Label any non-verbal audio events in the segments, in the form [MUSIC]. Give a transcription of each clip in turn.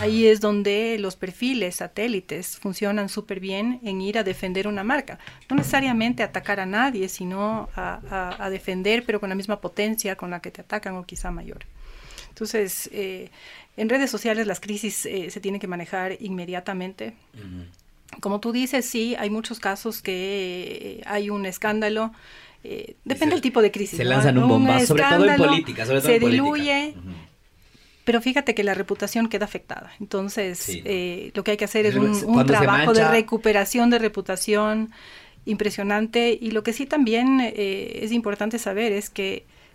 ahí es donde los perfiles satélites funcionan súper bien en ir a defender una marca. No necesariamente atacar a nadie, sino a, defender, pero con la misma potencia con la que te atacan o quizá mayor. Entonces, eh, en redes sociales las crisis eh, se tienen que manejar inmediatamente. Como tú dices, sí, hay muchos casos que eh, hay un escándalo. depende del tipo de crisis. Se lanzan un bombazo, sobre todo en política. se diluye, pero fíjate que la reputación queda afectada. Entonces, eh, lo que hay que hacer es un, trabajo de recuperación de reputación impresionante. Y lo que sí también eh, es importante saber es que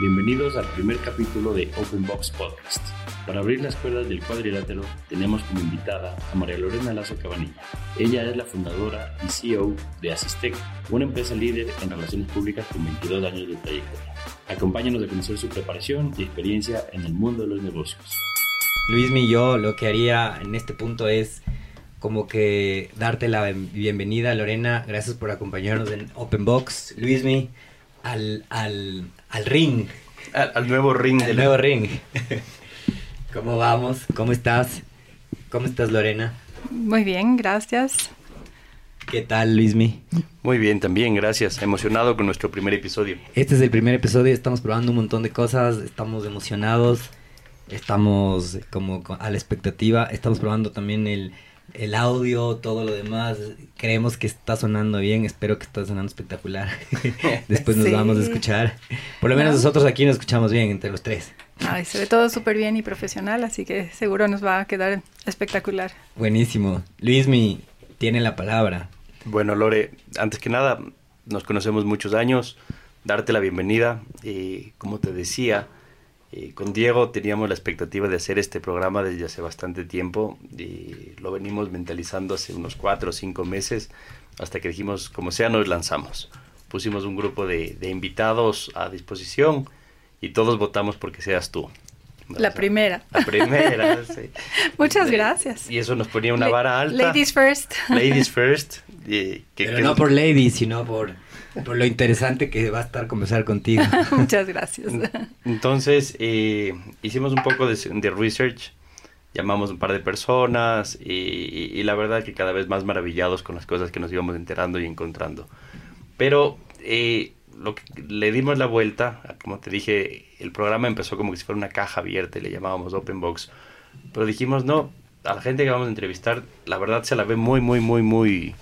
Bienvenidos al primer capítulo de Open Box Podcast. Para abrir las cuerdas del cuadrilátero tenemos como invitada a María Lorena Lazo Cabanilla. Ella es la fundadora y CEO de Asistec, una empresa líder en relaciones públicas con 22 años de trayectoria. Acompáñanos a conocer su preparación y experiencia en el mundo de los negocios. Luismi, yo lo que haría en este punto es como que darte la bienvenida, Lorena. Gracias por acompañarnos en Open Box. Luismi, al, al, al ring. Al, nuevo ring. Al nuevo ring. [LAUGHS] ¿Cómo vamos? ¿Cómo estás? ¿Cómo estás, Lorena? Muy bien, gracias. ¿Qué tal, Luismi? Muy bien, también, gracias. Emocionado con nuestro primer episodio. Este es el primer episodio, estamos probando un montón de cosas, estamos emocionados, estamos como a la expectativa, estamos probando también el, el audio, todo lo demás, creemos que está sonando bien, espero que está sonando espectacular. [LAUGHS] Después nos vamos a escuchar. Por lo menos nosotros aquí nos escuchamos bien entre los tres. Ay, se ve todo súper bien y profesional, así que seguro nos va a quedar espectacular. Buenísimo. Luismi tiene la palabra. Bueno, Lore, antes que nada, nos conocemos muchos años, darte la bienvenida. y como te decía, eh, con Diego teníamos la expectativa de hacer este programa desde hace bastante tiempo y lo venimos mentalizando hace unos cuatro o cinco meses hasta que dijimos, como sea, nos lanzamos. Pusimos un grupo de, invitados a disposición y todos votamos porque seas tú. La primera. La primera, [LAUGHS] sí. Muchas gracias. Y eso nos ponía una vara alta. Ladies first. Ladies first. Pero no por ladies, sino por por lo interesante que va a estar conversar contigo. [LAUGHS] Muchas gracias. Entonces, eh, hicimos un poco de, research, llamamos un par de personas y, la verdad que cada vez más maravillados con las cosas que nos íbamos enterando y encontrando. Pero eh, lo que, le dimos la vuelta, como te dije, el programa empezó como si fuera una caja abierta y le llamábamos Open Box. Pero dijimos, no, a la gente que vamos a entrevistar, la verdad se la ve muy, muy, muy, muy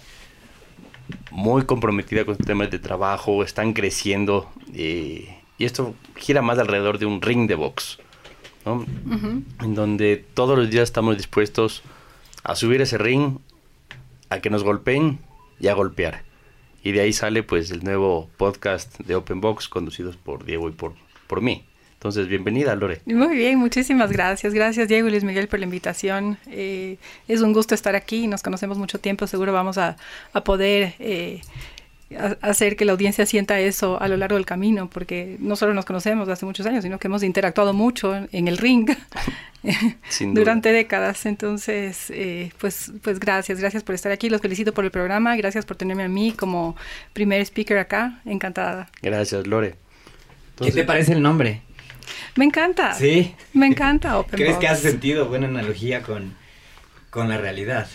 muy comprometida con temas de trabajo, están creciendo eh, y esto gira más alrededor de un ring de box, ¿no? En donde todos los días estamos dispuestos a subir ese ring, a que nos golpeen y a golpear. Y de ahí sale pues el nuevo podcast de Open Box conducidos por Diego y por, por mí. Entonces, bienvenida, Lore. Muy bien, muchísimas gracias. Gracias, Diego y Luis Miguel, por la invitación. Eh, es un gusto estar aquí, nos conocemos mucho tiempo, seguro vamos a, poder eh, hacer que la audiencia sienta eso a lo largo del camino, porque no solo nos conocemos hace muchos años, sino que hemos interactuado mucho en el ring [LAUGHS] durante décadas. Entonces, eh, pues, pues gracias, gracias por estar aquí. Los felicito por el programa, gracias por tenerme a mí como primer speaker acá. Encantada. Gracias, Lore. ¿Qué te parece el nombre? Me encanta. Sí. Me encanta Open ¿Crees que hace sentido? Buena analogía con, con la realidad.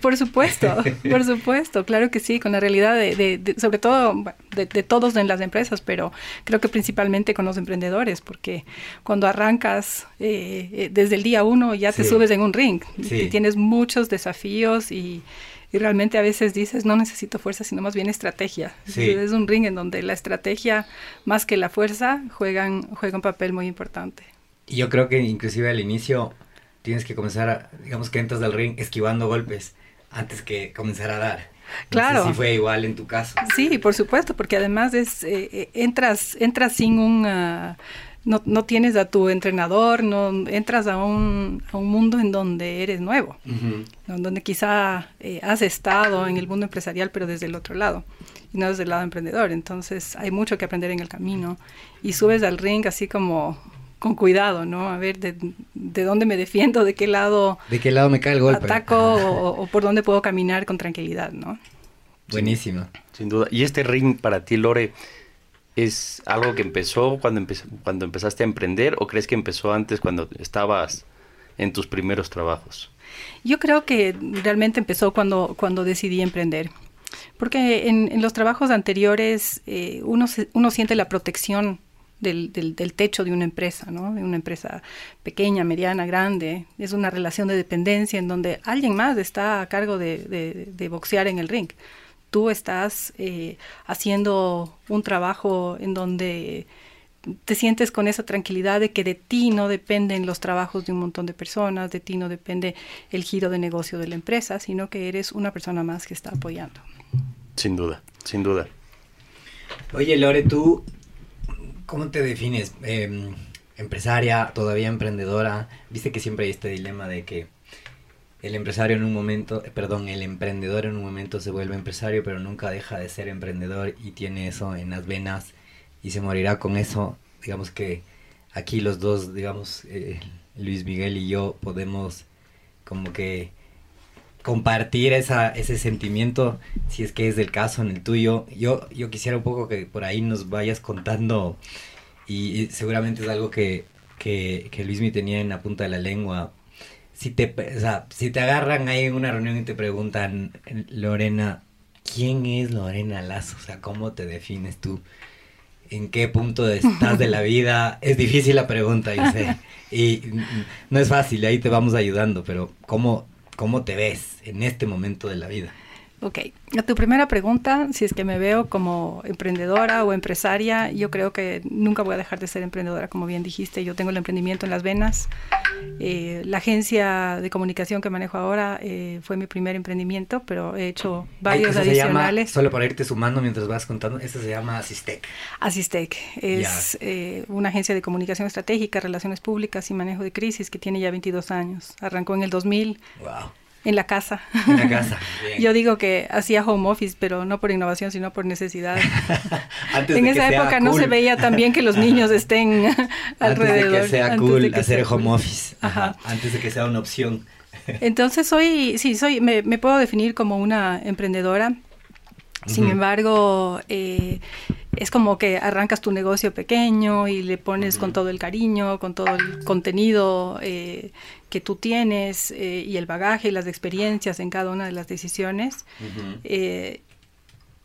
Por supuesto, por supuesto, claro que sí, con la realidad de, sobre todo de, todos en las empresas, pero creo que principalmente con los emprendedores, porque cuando arrancas eh, eh, desde el día uno ya te subes en un ring, y tienes muchos desafíos y, y realmente a veces dices, no necesito fuerza, sino más bien estrategia. Es un ring en donde la estrategia, más que la fuerza, juegan, juega un papel muy importante. Y yo creo que inclusive al inicio tienes que comenzar, digamos que entras al ring esquivando golpes antes que comenzar a dar. claro. si fue igual en tu caso. Sí, por supuesto, porque además es eh, eh, entras entras sin un no, no, tienes a tu entrenador, no entras a un, a un mundo en donde eres nuevo, donde quizá eh, has estado en el mundo empresarial, pero desde el otro lado, y no desde el lado emprendedor. Entonces hay mucho que aprender en el camino y subes al ring así como con cuidado, ¿no? A ver de, de, dónde me defiendo, de qué lado... De qué lado me cae el golpe. Ataco o, o, por dónde puedo caminar con tranquilidad, ¿no? Buenísimo. Sin, sin duda. ¿Y este ring para ti, Lore, es algo que empezó cuando, cuando empezaste a emprender o crees que empezó antes cuando estabas en tus primeros trabajos? Yo creo que realmente empezó cuando, cuando decidí emprender. Porque en, los trabajos anteriores eh, uno, se, uno siente la protección del, del, del, techo de una empresa, ¿no? De una empresa pequeña, mediana, grande. Es una relación de dependencia en donde alguien más está a cargo de boxear en el ring tú estás eh, haciendo un trabajo en donde te sientes con esa tranquilidad de que de ti no dependen los trabajos de un montón de personas, de ti no depende el giro de negocio de la empresa, sino que eres una persona más que está apoyando. Sin duda, sin duda. Oye, Lore, tú, ¿cómo te defines? Eh, empresaria, todavía emprendedora. Viste que siempre hay este dilema de que el empresario en un momento, eh, perdón, el emprendedor en un momento se vuelve empresario, pero nunca deja de ser emprendedor y tiene eso en las venas y se morirá con eso. Digamos que aquí los dos, digamos, eh, Luis Miguel y yo podemos como que compartir esa, ese sentimiento, si es que es del caso en el tuyo. Yo, yo quisiera un poco que por ahí nos vayas contando y, seguramente es algo que, que, que Luis me tenía en la punta de la lengua si te, o sea, si te agarran ahí en una reunión y te preguntan, Lorena, ¿quién es Lorena Lazo? O sea, ¿cómo te defines tú? ¿En qué punto estás de la [LAUGHS] vida? Es difícil la pregunta, yo sé. Y no es fácil, ahí te vamos ayudando, pero ¿cómo, cómo te ves en este momento de la vida? Ok, a tu primera pregunta, si es que me veo como emprendedora o empresaria, yo creo que nunca voy a dejar de ser emprendedora, como bien dijiste, yo tengo el emprendimiento en las venas. Eh, la agencia de comunicación que manejo ahora eh, fue mi primer emprendimiento, pero he hecho varios Ay, adicionales. Llama, solo para irte sumando mientras vas contando, esto se llama Asistec. Asistec es eh, una agencia de comunicación estratégica, relaciones públicas y manejo de crisis que tiene ya 22 años. Arrancó en el 2000. Wow. En la casa. En la casa. [LAUGHS] Bien. Yo digo que hacía home office, pero no por innovación, sino por necesidad. [LAUGHS] Antes en de esa que sea época cool. no se veía tan bien que los niños estén alrededor. Antes de que [LAUGHS] sea antes cool que hacer sea home cool. office. Ajá. Ajá. Antes de que sea una opción. Entonces soy, sí, soy, me, me puedo definir como una emprendedora. Sin embargo, eh, es como que arrancas tu negocio pequeño y le pones con todo el cariño, con todo el contenido eh, que tú tienes eh, y el bagaje y las experiencias en cada una de las decisiones. Eh,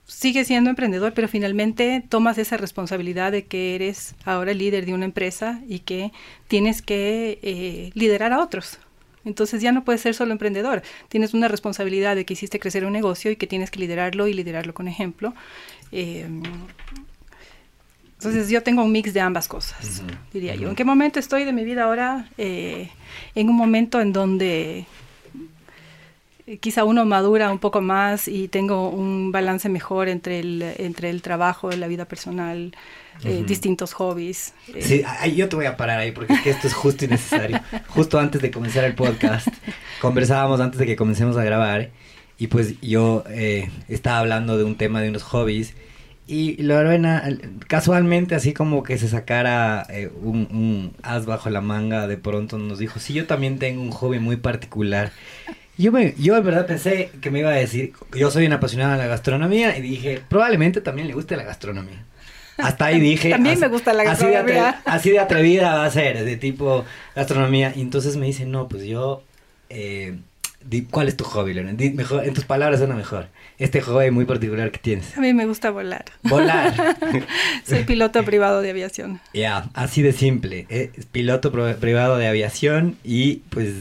sigues siendo emprendedor, pero finalmente tomas esa responsabilidad de que eres ahora el líder de una empresa y que tienes que eh, liderar a otros. Entonces ya no puedes ser solo emprendedor, tienes una responsabilidad de que hiciste crecer un negocio y que tienes que liderarlo y liderarlo con ejemplo. Entonces yo tengo un mix de ambas cosas, Ujú, diría yo. ¿En qué momento estoy de mi vida ahora? Eh, en un momento en donde eh, quizá uno madura un poco más y tengo un balance mejor entre el, entre el trabajo, la vida personal, eh, Ujú. distintos hobbies. eh, Sí, ahí yo te voy a parar ahí porque es que esto es justo y necesario. [LAUGHS] justo antes de comenzar el podcast, conversábamos antes de que comencemos a grabar y pues yo eh, estaba hablando de un tema de unos hobbies y Lorena casualmente así como que se sacara eh, un, un as bajo la manga de pronto nos dijo, sí, yo también tengo un hobby muy particular. Yo, me, yo en verdad pensé que me iba a decir, yo soy una apasionada de la gastronomía y dije, probablemente también le guste la gastronomía. Hasta ahí dije. [LAUGHS] También me gusta la así de, gastronomía. atre- así de atrevida va a ser, de tipo gastronomía. Y entonces me dice, no, pues yo. eh, ¿Cuál es tu hobby, Lorena? Di mejor, en tus palabras suena mejor. Este hobby muy particular que tienes. a mí me gusta volar. Volar. [LAUGHS] Soy piloto privado de aviación. Ya, así de simple. eh, piloto privado de aviación y pues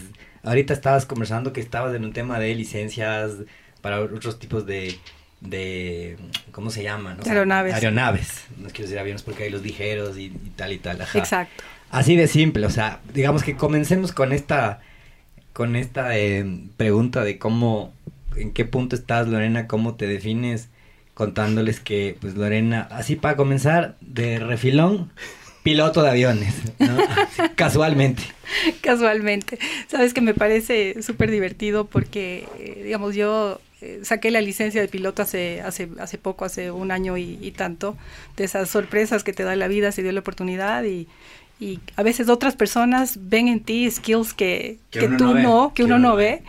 ahorita estabas conversando que estabas en un tema de licencias para otros tipos de, de ¿cómo se llaman? O sea, Aeronaves. Aeronaves. No quiero decir aviones porque hay los ligeros y, y tal y tal. Ajá. Exacto. Así de simple, o sea, digamos que comencemos con esta con esta eh, pregunta de cómo en qué punto estás, Lorena, cómo te defines contándoles que pues Lorena, así para comenzar de refilón, piloto de aviones, ¿no? [LAUGHS] casualmente. Casualmente. Sabes que me parece súper divertido porque, eh, digamos, yo eh, saqué la licencia de piloto hace, hace, hace poco, hace un año y, tanto, de esas sorpresas que te da la vida, se dio la oportunidad y, y a veces otras personas ven en ti skills que, que, tú no, que, uno, no ve.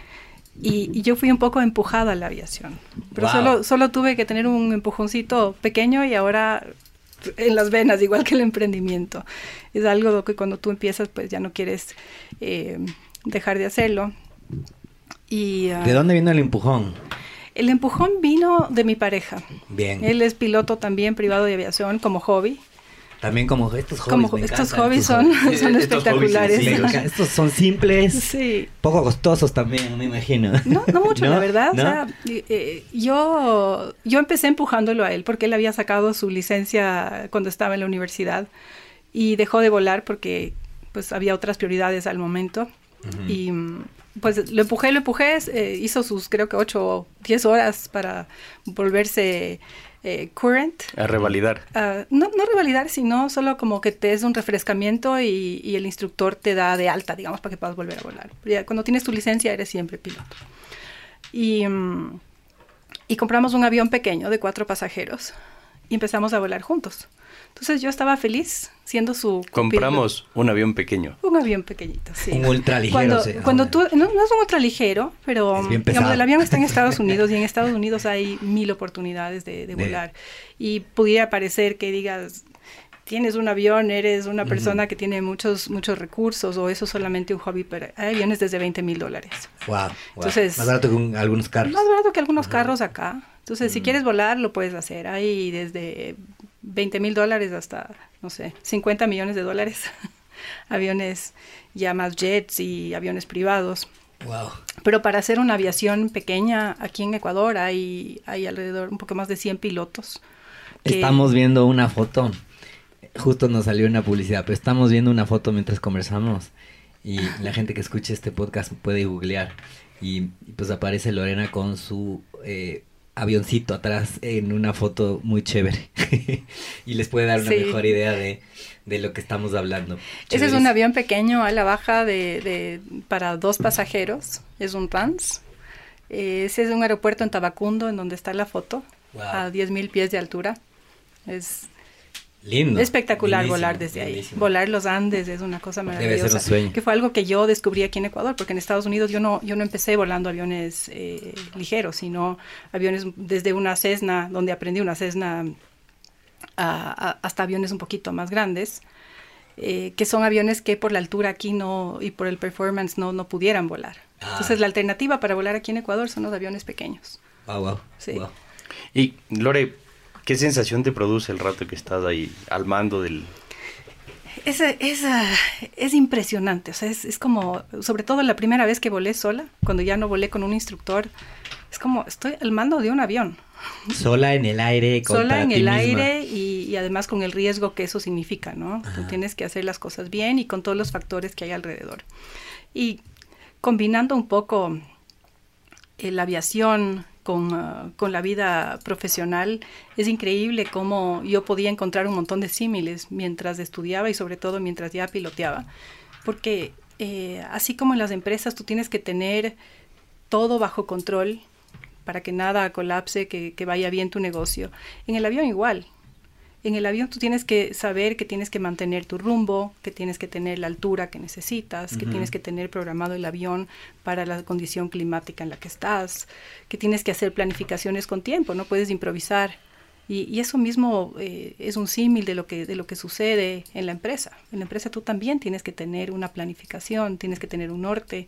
Y, yo fui un poco empujada a la aviación. Pero solo, solo tuve que tener un empujoncito pequeño y ahora en las venas, igual que el emprendimiento. Es algo que cuando tú empiezas, pues ya no quieres eh, dejar de hacerlo. Y, ¿De dónde vino el empujón? El empujón vino de mi pareja. Bien. Él es piloto también privado de aviación como hobby. También como estos hobbies. estos hobbies son, son espectaculares. estos son simples, poco costosos también, me imagino. No, no mucho, la verdad. O sea, eh, yo, yo empecé empujándolo a él porque él había sacado su licencia cuando estaba en la universidad y dejó de volar porque pues había otras prioridades al momento. Y pues lo empujé, lo empujé, eh, hizo sus creo que 8 o 10 horas para volverse eh, current. A revalidar. Ah, no, no revalidar, sino solo como que te es un refrescamiento y, el instructor te da de alta, digamos, para que puedas volver a volar. cuando tienes tu licencia eres siempre piloto. Y, mm, y compramos un avión pequeño de cuatro pasajeros y empezamos a volar juntos. Entonces yo estaba feliz siendo su... Compramos un avión pequeño. Un avión pequeñito, sí. Un ultraligero. Cuando, cuando tú, no, es un ultraligero, pero digamos, el avión está en Estados Unidos [LAUGHS] y en Estados Unidos hay mil oportunidades de, volar. Y pudiera parecer que digas, tienes un avión, eres una persona que tiene muchos muchos recursos o eso es solamente un hobby, pero hay aviones desde 20 mil dólares. Wow, Entonces, más barato que algunos carros. Más barato que algunos carros acá. Entonces, si quieres volar, lo puedes hacer. Hay desde 20 mil dólares hasta, no sé, 50 millones de dólares. [LAUGHS] aviones ya más jets y aviones privados. Wow. Pero para hacer una aviación pequeña, aquí en Ecuador hay, hay alrededor un poco más de 100 pilotos. Estamos viendo una foto, justo nos salió una publicidad, pero estamos viendo una foto mientras conversamos y la gente que escuche este podcast puede googlear y, pues aparece Lorena con su eh, avioncito atrás en una foto muy chévere [LAUGHS] y les puede dar una mejor idea de, lo que estamos hablando. Ese es un avión pequeño a la baja de, para dos pasajeros, es un Rans. ese es un aeropuerto en Tabacundo, en donde está la foto, a 10.000 pies de altura. Es Lindo. Espectacular volar desde ahí. Volar los Andes es una cosa maravillosa. Debe ser un sueño. Que fue algo que yo descubrí aquí en Ecuador, porque en Estados Unidos yo no, yo no empecé volando aviones eh, ligeros, sino aviones desde una Cessna, donde aprendí una Cessna, hasta aviones un poquito más grandes. Eh, que son aviones que por la altura aquí no y por el performance no, no pudieran volar. Ah. Entonces la alternativa para volar aquí en Ecuador son los aviones pequeños. Ah, wow. Sí. Y Lore, ¿Qué sensación te produce el rato que estás ahí al mando del... Es, es, es impresionante, o sea, es, es, como, sobre todo la primera vez que volé sola, cuando ya no volé con un instructor, es como, estoy al mando de un avión. Sola en el aire. Sola en el aire y, además con el riesgo que eso significa, ¿no? Tú tienes que hacer las cosas bien y con todos los factores que hay alrededor. Y combinando un poco eh, la aviación Ah, con, la vida profesional, es increíble cómo yo podía encontrar un montón de símiles mientras estudiaba y sobre todo mientras ya piloteaba. Porque eh, así como en las empresas tú tienes que tener todo bajo control para que nada colapse, que, que vaya bien tu negocio, en el avión igual en el avión tú tienes que saber que tienes que mantener tu rumbo, que tienes que tener la altura que necesitas, que tienes que tener programado el avión para la condición climática en la que estás, que tienes que hacer planificaciones con tiempo, no puedes improvisar. Y, eso mismo eh, es un símil de lo que de lo que sucede en la empresa. En la empresa tú también tienes que tener una planificación, tienes que tener un norte,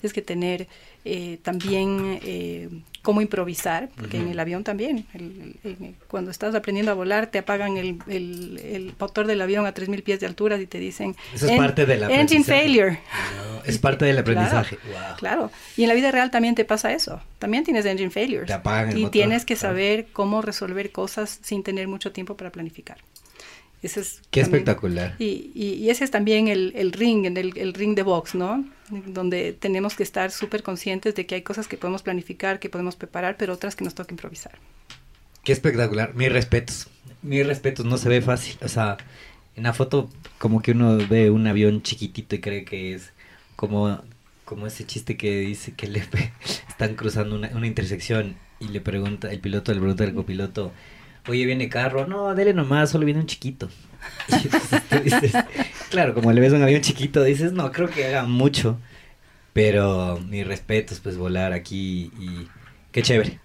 tienes que tener eh, también eh, cómo improvisar, porque en el avión también, cuando estás aprendiendo a volar, te apagan el, el, motor del avión a 3.000 pies de altura y te dicen... Eso es parte del Engine failure. es parte del [LAUGHS] aprendizaje. Claro, y en la vida real también te pasa eso. También tienes engine failure. Te apagan el y tienes que saber cómo resolver cosas sin tener mucho tiempo para planificar. Ese es Qué espectacular. Y, y, ese es también el, el ring, el, el, ring de box, ¿no? Donde tenemos que estar súper conscientes de que hay cosas que podemos planificar, que podemos preparar, pero otras que nos toca improvisar. Qué espectacular. Mis respetos. Mis respetos. No se ve fácil. O sea, en la foto como que uno ve un avión chiquitito y cree que es como, como ese chiste que dice que le [LAUGHS] están cruzando una, una intersección y le pregunta, el piloto le pregunta al copiloto, oye, viene carro, no, dele nomás, solo viene un chiquito. [LAUGHS] Y entonces tú dices, claro, como le ves un avión chiquito, dices, no, creo que haga mucho, pero mi respeto es pues volar aquí y qué chévere.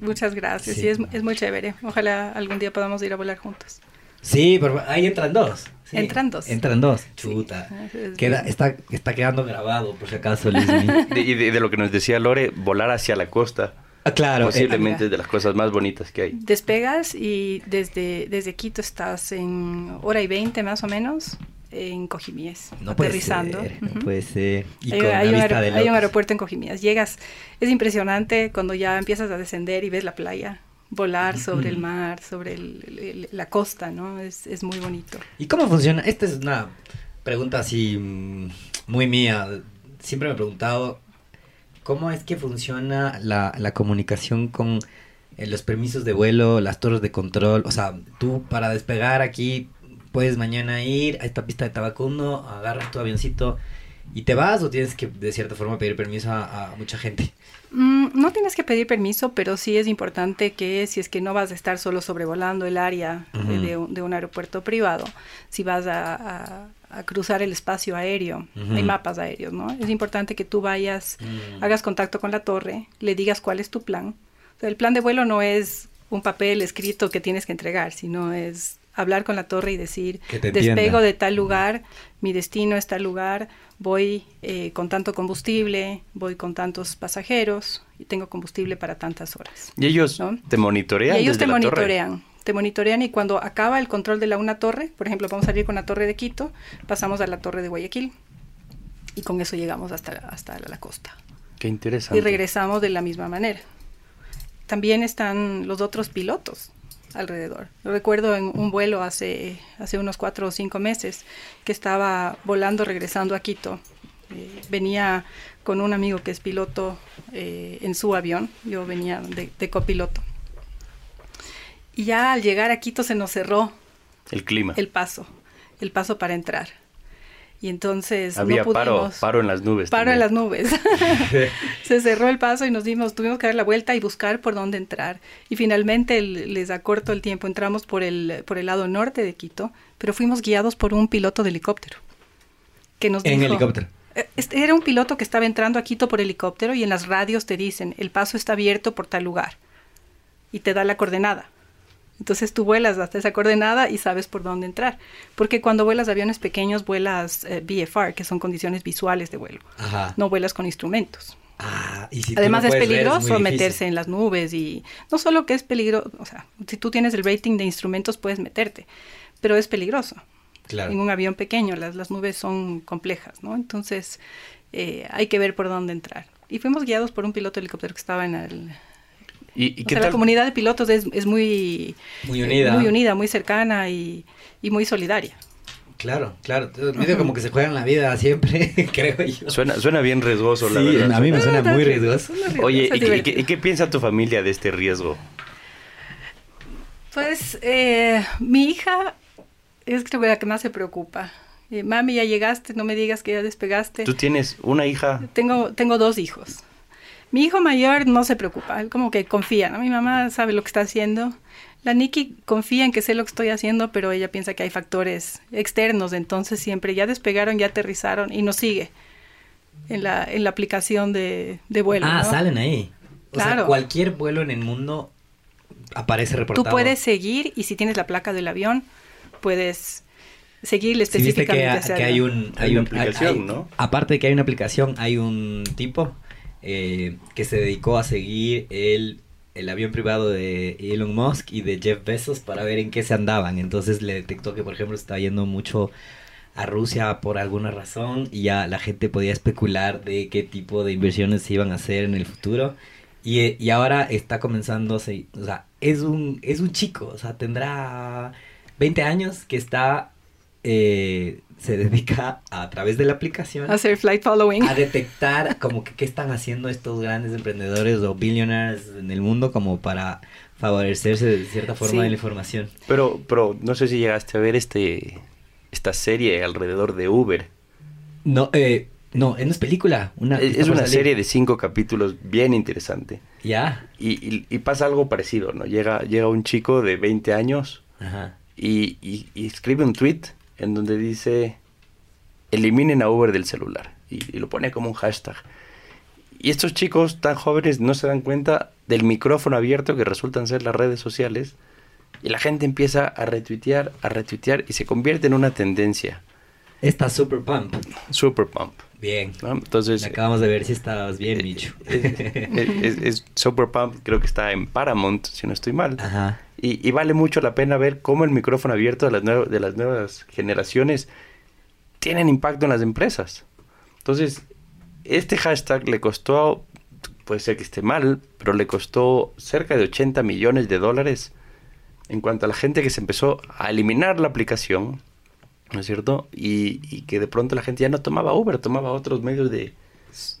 Muchas gracias, sí, Sí. es, es muy chévere. Ojalá algún día podamos ir a volar juntos. Sí, pero ahí entran dos. sí. Entran dos. Entran dos, chuta. Sí, es- Queda, está, está quedando grabado, por si acaso, [LAUGHS] y de, de lo que nos decía Lore, volar hacia la costa claro. eh, posiblemente es de las cosas más bonitas que hay. Despegas y desde, desde Quito estás en hora y veinte más o menos en Cojimíes, no puede aterrizando. ser, no puede ser. Y Hay, con hay una un vista aer- de hay un locos. aeropuerto en Cojimías. Llegas, es impresionante cuando ya empiezas a descender y ves la playa, volar sobre el mar, sobre el- el- el- la costa, ¿no? Es, es muy bonito. ¿Y cómo funciona? Esta es una pregunta así mm, muy mía. Siempre me he preguntado cómo es que funciona la, la comunicación con eh, los permisos de vuelo, las torres de control. O sea, tú para despegar aquí puedes mañana ir a esta pista de Tabacundo, agarras tu avioncito y te vas o tienes que de cierta forma pedir permiso a, a mucha gente. Mm, no tienes que pedir permiso, pero sí es importante que si es que no vas a estar solo sobrevolando el área eh, de, un, de un aeropuerto privado, si vas a, a- a cruzar el espacio aéreo, hay mapas aéreos, ¿no? Es importante que tú vayas, Mm. hagas contacto con la torre, le digas cuál es tu plan. O sea, el plan de vuelo no es un papel escrito que tienes que entregar, sino es hablar con la torre y decir, despego de tal lugar, mi destino es tal lugar, voy eh, con tanto combustible, voy con tantos pasajeros y tengo combustible para tantas horas. Y ellos ¿No? te monitorean. Y ellos desde te la torre? Te monitorean y cuando acaba el control de la una torre, por ejemplo, vamos a salir con la torre de Quito, pasamos a la torre de Guayaquil y con eso llegamos hasta, hasta la costa Qué interesante. y regresamos de la misma manera. También están los otros pilotos alrededor. Recuerdo en un vuelo hace, hace unos cuatro o cinco meses que estaba volando regresando a Quito. Eh, venía con un amigo que es piloto eh, en su avión, yo venía de, de copiloto. Y ya al llegar a Quito se nos cerró El clima. el paso, el paso para entrar. Y entonces Había no paro, pudimos- paro en las nubes. Paro en las nubes. [LAUGHS] Se cerró el paso y nos dimos, tuvimos que dar la vuelta y buscar por dónde entrar. Y finalmente el- les acorto el tiempo, entramos por el, por el lado norte de Quito, pero fuimos guiados por un piloto de helicóptero. Que nos En dijo- helicóptero. Eh, este Era un piloto que estaba entrando a Quito por helicóptero y en las radios te dicen, el paso está abierto por tal lugar. Y te da la coordenada. Entonces tú vuelas hasta esa coordenada y sabes por dónde entrar. Porque cuando vuelas aviones pequeños, vuelas eh, VFR, que son condiciones visuales de vuelo. Ajá. No vuelas con instrumentos. Ah, y si Además es ver, peligroso difícil. meterse en las nubes y no solo que es peligroso, o sea, si tú tienes el rating de instrumentos puedes meterte, pero es peligroso. Claro. En un avión pequeño las, las nubes son complejas, ¿no? Entonces eh, hay que ver por dónde entrar. Y fuimos guiados por un piloto de helicóptero que estaba en el... ¿Y, y o qué sea, tal? la comunidad de pilotos es, es muy... Muy eh, unida. muy unida, muy cercana y, y muy solidaria. Claro, claro. Medio como que se juegan la vida siempre, [LAUGHS] creo yo. Suena, suena bien riesgoso, la Sí, verdad. a mí me suena muy riesgoso. Oye, ¿y, qué- y qué, divertido. y qué piensa tu familia de este riesgo? Pues eh, mi hija es creo que la que más se preocupa. Eh, Mami, ya llegaste, no me digas que ya despegaste. Tú tienes una hija. Tengo, tengo dos hijos. Mi hijo mayor no se preocupa, él como que confía, ¿no? Mi mamá sabe lo que está haciendo. La Nikki confía en que sé lo que estoy haciendo, pero ella piensa que hay factores externos, entonces siempre ya despegaron, ya aterrizaron y nos sigue en la, en la aplicación de, de vuelo. Ah, ¿no? salen ahí. O sea, Claro. cualquier vuelo en el mundo aparece reportado. Tú puedes seguir y si tienes la placa del avión, puedes seguirle Sí, viste que, específicamente. que hay un... Hay una un- aplicación, hay- ¿no? Aparte de que hay una aplicación, hay un tipo eh, que se dedicó a seguir el, el avión privado de Elon Musk y de Jeff Bezos para ver en qué se andaban. Entonces le detectó que, por ejemplo, está yendo mucho a Rusia por alguna razón y ya la gente podía especular de qué tipo de inversiones se iban a hacer en el futuro. Y, eh, y ahora está comenzando, o sea, es un, es un chico, o sea, tendrá 20 años que está, eh, se dedica a, través de la aplicación Hacer flight following. a detectar como que qué están haciendo estos grandes emprendedores o billionaires en el mundo como para favorecerse de cierta forma de la información. Pero, pero no sé si llegaste a ver este esta serie alrededor de Uber. No, eh, no, es película. Una, es, una serie de cinco capítulos bien interesante. Ya. Y, y, pasa algo parecido, ¿no? Llega, llega un chico de 20 años Y, y, escribe un tweet en donde dice, eliminen a Uber del celular. Y, lo pone como un hashtag. Y estos chicos tan jóvenes no se dan cuenta del micrófono abierto que resultan ser las redes sociales. Y la gente empieza a retuitear, a retuitear y se convierte en una tendencia. Esta Super Pump. Super Pump. Bien. Entonces. acabamos de ver si estabas bien, Micho. Es, Super Pump, creo que está en Paramount, si no estoy mal. Ajá. Y, vale mucho la pena ver cómo el micrófono abierto de las, de las nuevas generaciones tienen impacto en las empresas. Entonces, este hashtag le costó, puede ser que esté mal, pero le costó cerca de 80 millones de dólares en cuanto a la gente que se empezó a eliminar la aplicación, ¿no es cierto? Y, que de pronto la gente ya no tomaba Uber, tomaba otros medios de,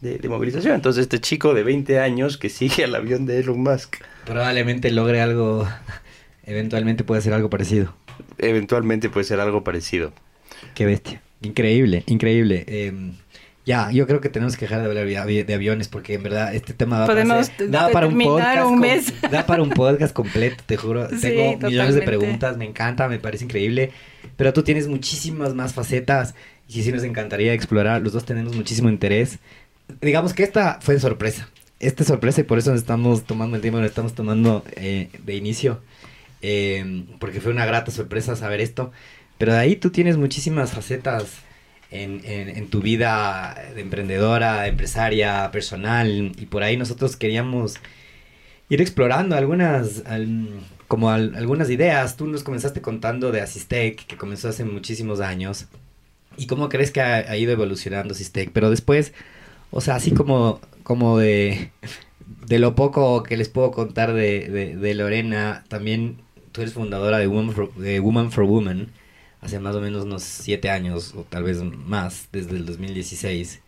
de, movilización. Entonces este chico de 20 años que sigue al avión de Elon Musk. Probablemente logre algo, eventualmente puede ser algo parecido. Eventualmente puede ser algo parecido. Qué bestia. Increíble, increíble. Eh, ya, yo creo que tenemos que dejar de hablar de aviones porque en verdad este tema va Podemos para, da para un podcast un mes. [LAUGHS] da para un podcast completo, te juro. Tengo millones de preguntas, me encanta, me parece increíble, pero tú tienes muchísimas más facetas y sí nos encantaría explorar. Los dos tenemos muchísimo interés. Digamos que esta fue sorpresa. Esta es sorpresa y por eso nos estamos tomando el tiempo, nos estamos tomando eh, de inicio. Eh, porque fue una grata sorpresa saber esto. Pero de ahí tú tienes muchísimas facetas en, en, tu vida de emprendedora, empresaria, personal, y por ahí nosotros queríamos ir explorando algunas, como algunas ideas. Tú nos comenzaste contando de Asistec, que comenzó hace muchísimos años, y cómo crees que ha, ido evolucionando Asistec, pero después, o sea, así como, como de, de lo poco que les puedo contar de, de, Lorena, también tú eres fundadora de Woman for Woman, hace más o menos unos siete años, o tal vez más, desde el 2016.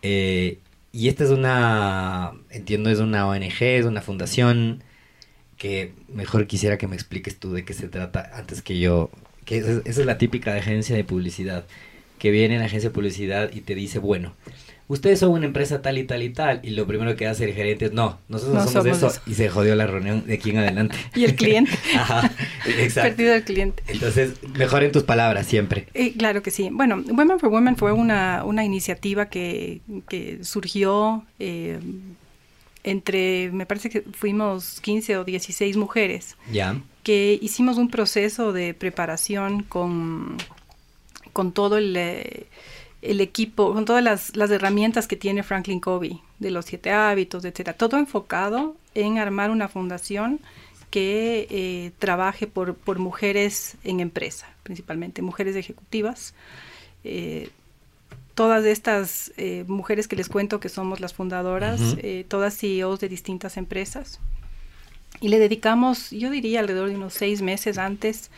Eh, y esta es una, entiendo, es una ONG, es una fundación que mejor quisiera que me expliques tú de qué se trata antes que yo, que esa es la típica agencia de publicidad, que viene en la agencia de publicidad y te dice, bueno, ustedes son una empresa tal y tal y tal, y lo primero que hace el gerente es, no, nosotros no somos, eso, y se jodió la reunión de aquí en adelante. [LAUGHS] y el cliente. [LAUGHS] Ajá, exacto. Perdido el cliente. Entonces, mejor en tus palabras siempre. Eh, claro que sí. Bueno, Women for Women fue una, una iniciativa que, que surgió eh, entre, me parece que fuimos 15 o 16 mujeres. Ya. Que hicimos un proceso de preparación con, con todo el... El equipo, con todas las, herramientas que tiene Franklin Covey, de los siete hábitos, etcétera, todo enfocado en armar una fundación que eh, trabaje por, por, mujeres en empresa, principalmente mujeres ejecutivas. Eh, todas estas eh, mujeres que les cuento que somos las fundadoras, todas CEOs de distintas empresas. Y le dedicamos, yo diría, alrededor de unos seis meses antes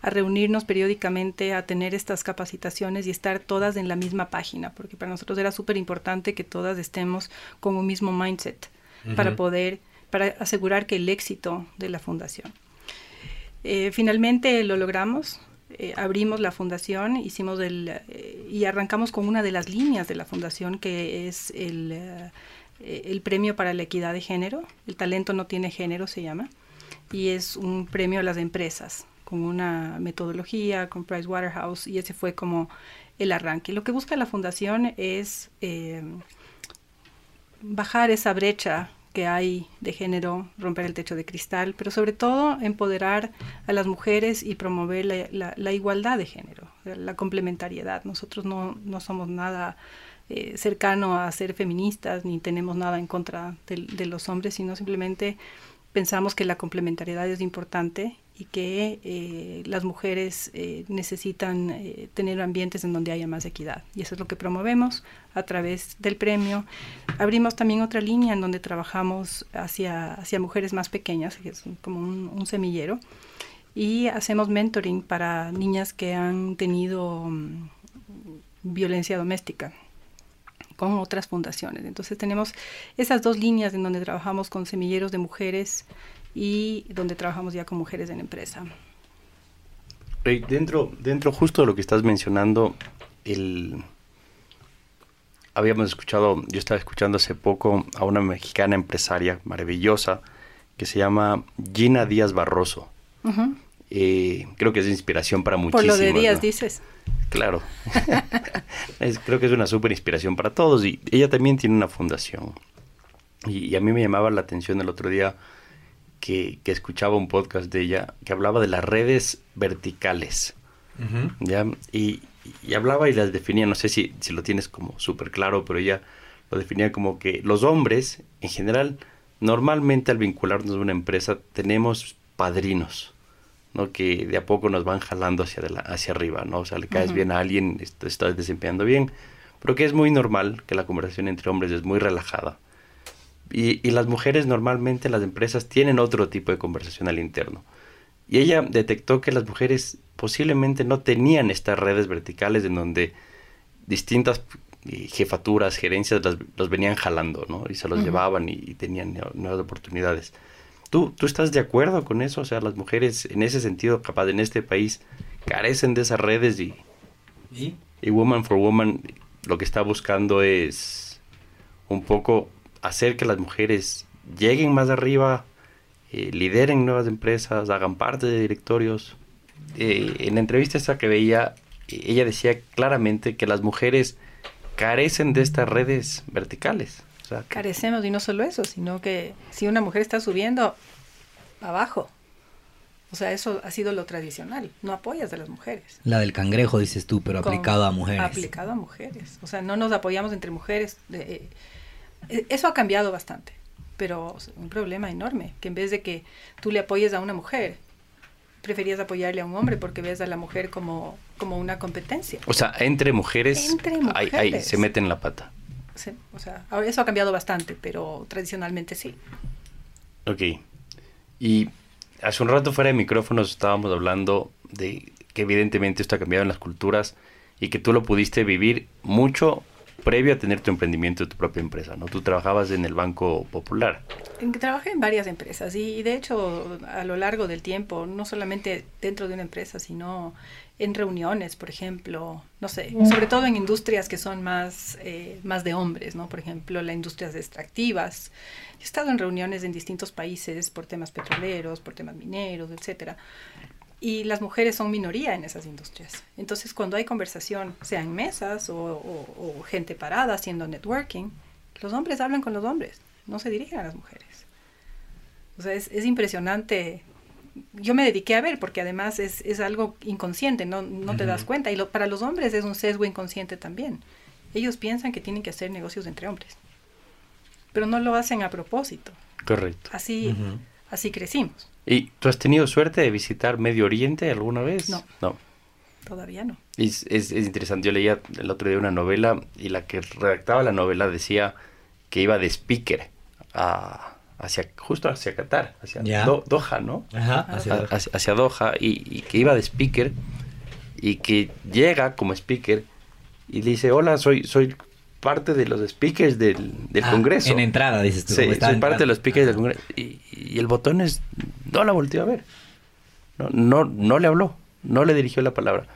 a reunirnos periódicamente, a tener estas capacitaciones y estar todas en la misma página, porque para nosotros era súper importante que todas estemos con un mismo mindset para poder, para asegurar que el éxito de la fundación. Eh, finalmente lo logramos, eh, abrimos la fundación, hicimos el, eh, y arrancamos con una de las líneas de la fundación que es el, el premio para la equidad de género, el talento no tiene género se llama, y es un premio a las empresas con una metodología, con Pricewaterhouse, y ese fue como el arranque. Lo que busca la fundación es eh, bajar esa brecha que hay de género, romper el techo de cristal, pero sobre todo empoderar a las mujeres y promover la, igualdad de género, la complementariedad. Nosotros no, somos nada eh, cercano a ser feministas ni tenemos nada en contra de los hombres, sino simplemente pensamos que la complementariedad es importante y que eh, las mujeres eh, necesitan eh, tener ambientes en donde haya más equidad. Y eso es lo que promovemos a través del premio. Abrimos también otra línea en donde trabajamos hacia, hacia mujeres más pequeñas, que es como un, semillero, y hacemos mentoring para niñas que han tenido mm, violencia doméstica con otras fundaciones. Entonces tenemos esas dos líneas en donde trabajamos con semilleros de mujeres y donde trabajamos ya con mujeres en empresa. Dentro, dentro justo de lo que estás mencionando, el... habíamos escuchado, yo estaba escuchando hace poco a una mexicana empresaria maravillosa que se llama Gina Díaz Barroso. Eh, creo que es inspiración para muchísimos. Por lo de Díaz dices. Claro. [LAUGHS] creo que es una súper inspiración para todos. Y ella también tiene una fundación. Y, a mí me llamaba la atención el otro día que, escuchaba un podcast de ella que hablaba de las redes verticales. ¿ya? Y, hablaba y las definía, no sé si, si lo tienes como súper claro, pero ella lo definía como que los hombres, en general, normalmente al vincularnos a una empresa tenemos padrinos. ¿no? que de a poco nos van jalando hacia, hacia arriba, ¿no? O sea, le caes bien a alguien, estás desempeñando bien, pero que es muy normal, que la conversación entre hombres es muy relajada. Y, y, las mujeres normalmente las empresas tienen otro tipo de conversación al interno. Y ella detectó que las mujeres posiblemente no tenían estas redes verticales en donde distintas eh, jefaturas, gerencias los venían jalando, ¿no? Y se los llevaban y, y, tenían nuevas oportunidades. ¿Tú, ¿Tú estás de acuerdo con eso? O sea, las mujeres en ese sentido, capaz en este país, carecen de esas redes y, ¿Y? y Woman for Woman lo que está buscando es un poco hacer que las mujeres lleguen más arriba, eh, lideren nuevas empresas, hagan parte de directorios. Eh, en la entrevista esa que veía, ella decía claramente que las mujeres carecen de estas redes verticales. Carecemos y no solo eso, sino que si una mujer está subiendo, abajo. O sea, eso ha sido lo tradicional. No apoyas a las mujeres. La del cangrejo, dices tú, pero aplicado a mujeres. Aplicado a mujeres. O sea, no nos apoyamos entre mujeres. De, eh, eso ha cambiado bastante, pero un problema enorme, que en vez de que tú le apoyes a una mujer, preferías apoyarle a un hombre porque ves a la mujer como, como una competencia. O sea, entre mujeres, entre se meten la pata. o sea, eso ha cambiado bastante, pero tradicionalmente sí. Ok. Y hace un rato fuera de micrófonos estábamos hablando de que evidentemente esto ha cambiado en las culturas y que tú lo pudiste vivir mucho previo a tener tu emprendimiento de tu propia empresa, ¿no? Tú trabajabas en el Banco Popular. Trabajé en varias empresas y, de hecho a lo largo del tiempo, no solamente dentro de una empresa, sino en reuniones, por ejemplo, no sé, sobre todo en industrias que son más, eh, más de hombres, ¿no? Por ejemplo, las industrias extractivas. He estado en reuniones en distintos países por temas petroleros, por temas mineros, etcétera y las mujeres son minoría en esas industrias. Entonces, cuando hay conversación, sea en mesas o, gente parada haciendo networking, los hombres hablan con los hombres, no se dirigen a las mujeres. O sea, es, impresionante. Yo me dediqué a ver, porque además es, algo inconsciente, no, no te das cuenta. Y lo, para los hombres es un sesgo inconsciente también. Ellos piensan que tienen que hacer negocios entre hombres, pero no lo hacen a propósito. Correcto. Así, así crecimos. ¿Y tú has tenido suerte de visitar Medio Oriente alguna vez? No. No. Todavía no. Es, es, interesante. Yo leía el otro día una novela y la que redactaba la novela decía que iba de speaker a, hacia justo hacia Qatar, hacia Doha, ¿no? Ajá, hacia, Doha y, que iba de speaker y que llega como speaker y dice, hola, soy, soy parte de los speakers del, del ah, Congreso. En entrada, dices tú. Sí, soy parte de los speakers del Congreso. Y, el botón es, no la volteó a ver. No, no, no le habló, no le dirigió la palabra.